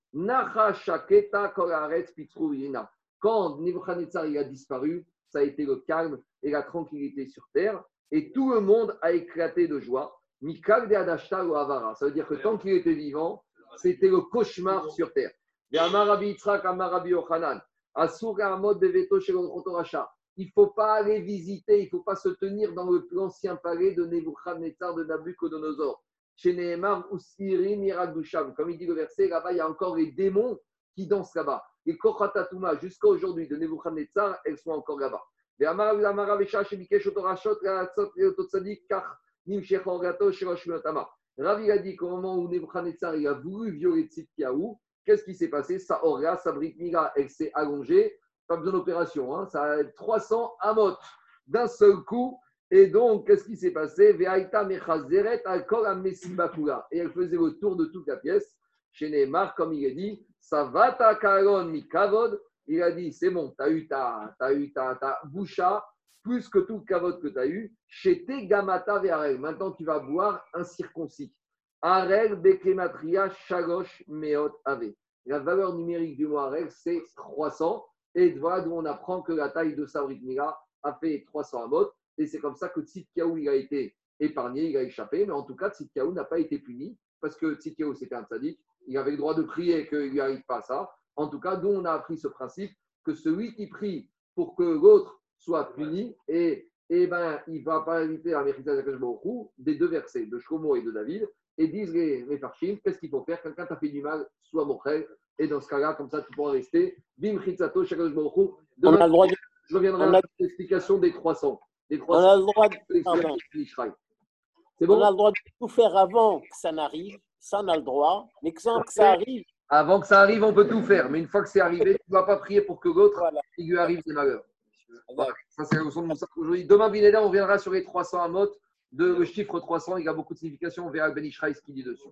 Quand Nebuchadnezzar il a disparu, ça a été le calme et la tranquillité sur terre, et tout le monde a éclaté de joie. Mikal de Adashta ou Avara. Ça veut dire que tant qu'il était vivant, c'était le cauchemar sur terre. Amarabi Yitzhak, Amarabi Yochanan, Asur Amod de Veto. Il ne faut pas aller visiter, il ne faut pas se tenir dans l'ancien palais de Nebuchadnezzar de Nabucodonosor. Chez Nehemar, Usirim. Comme il dit le verset, là-bas, il y a encore les démons qui dansent là-bas. Les Kochatatuma, jusqu'à aujourd'hui, de Nebuchadnezzar, elles sont encore là-bas. Et Amar- Amar Avesha, Shebikesh Otorachot, Ratzot, Leototsadik, Kach, Nim Shechon Gato, Sherosh Miotama. Rav, il a dit qu'au moment où Nebuchadnezzar a voulu violer Tzidkiaou, qu'est-ce qui s'est passé? Sa aura, sa brique mira, elle s'est allongée. Pas besoin d'opération, hein, ça a 300 amot d'un seul coup. Et donc, qu'est-ce qui s'est passé? Et elle faisait le tour de toute la pièce. Chez Neymar, comme il a dit, Savata karon mikavod. Il a dit, c'est bon, tu as eu ta, eu ta, ta boucha, plus que tout le kavod que tu as eu. Chez gamata ve'arel. Maintenant, tu vas boire un circoncis. Arel bekematria shalosh meot ave. La valeur numérique du mot Arel, c'est 300. Et voilà d'où on apprend que la taille de Sabrit Mira a fait 300 amot. Et c'est comme ça que Tzidkiaou, il a été épargné, il a échappé. Mais en tout cas, Tzidkiaou n'a pas été puni parce que Tzidkiaou, c'était un sadique. Il avait le droit de prier qu'il lui arrive pas ça. En tout cas, d'où on a appris ce principe que celui qui prie pour que l'autre soit puni, et, et ben, il va pas éviter un méritage des deux versets, de Shlomo et de David, et disent les, les qu'est-ce qu'il faut faire? Quelqu'un t'a fait du mal, soit mochel, et dans ce cas-là, comme ça, tu pourras rester. Bim chitzato, shakadosh baruch hu. On a le droit de, je reviendrai à l'explication des 300. Des on 300 a le droit de-. C'est on a bon le droit de tout faire avant que ça n'arrive. Ça, on a le droit. Mais que ça arrive, Avant que ça arrive, on peut tout faire. Mais une fois que c'est arrivé, tu ne vas pas prier pour que l'autre, Voilà. il lui arrive des malheurs. Voilà. Ça, c'est la leçon de mon sac aujourd'hui. Demain, Binéda, on reviendra sur les 300 à mot. De, le chiffre 300, il a beaucoup de signification. On verra Ben Ishraï ce qu'il dit dessus.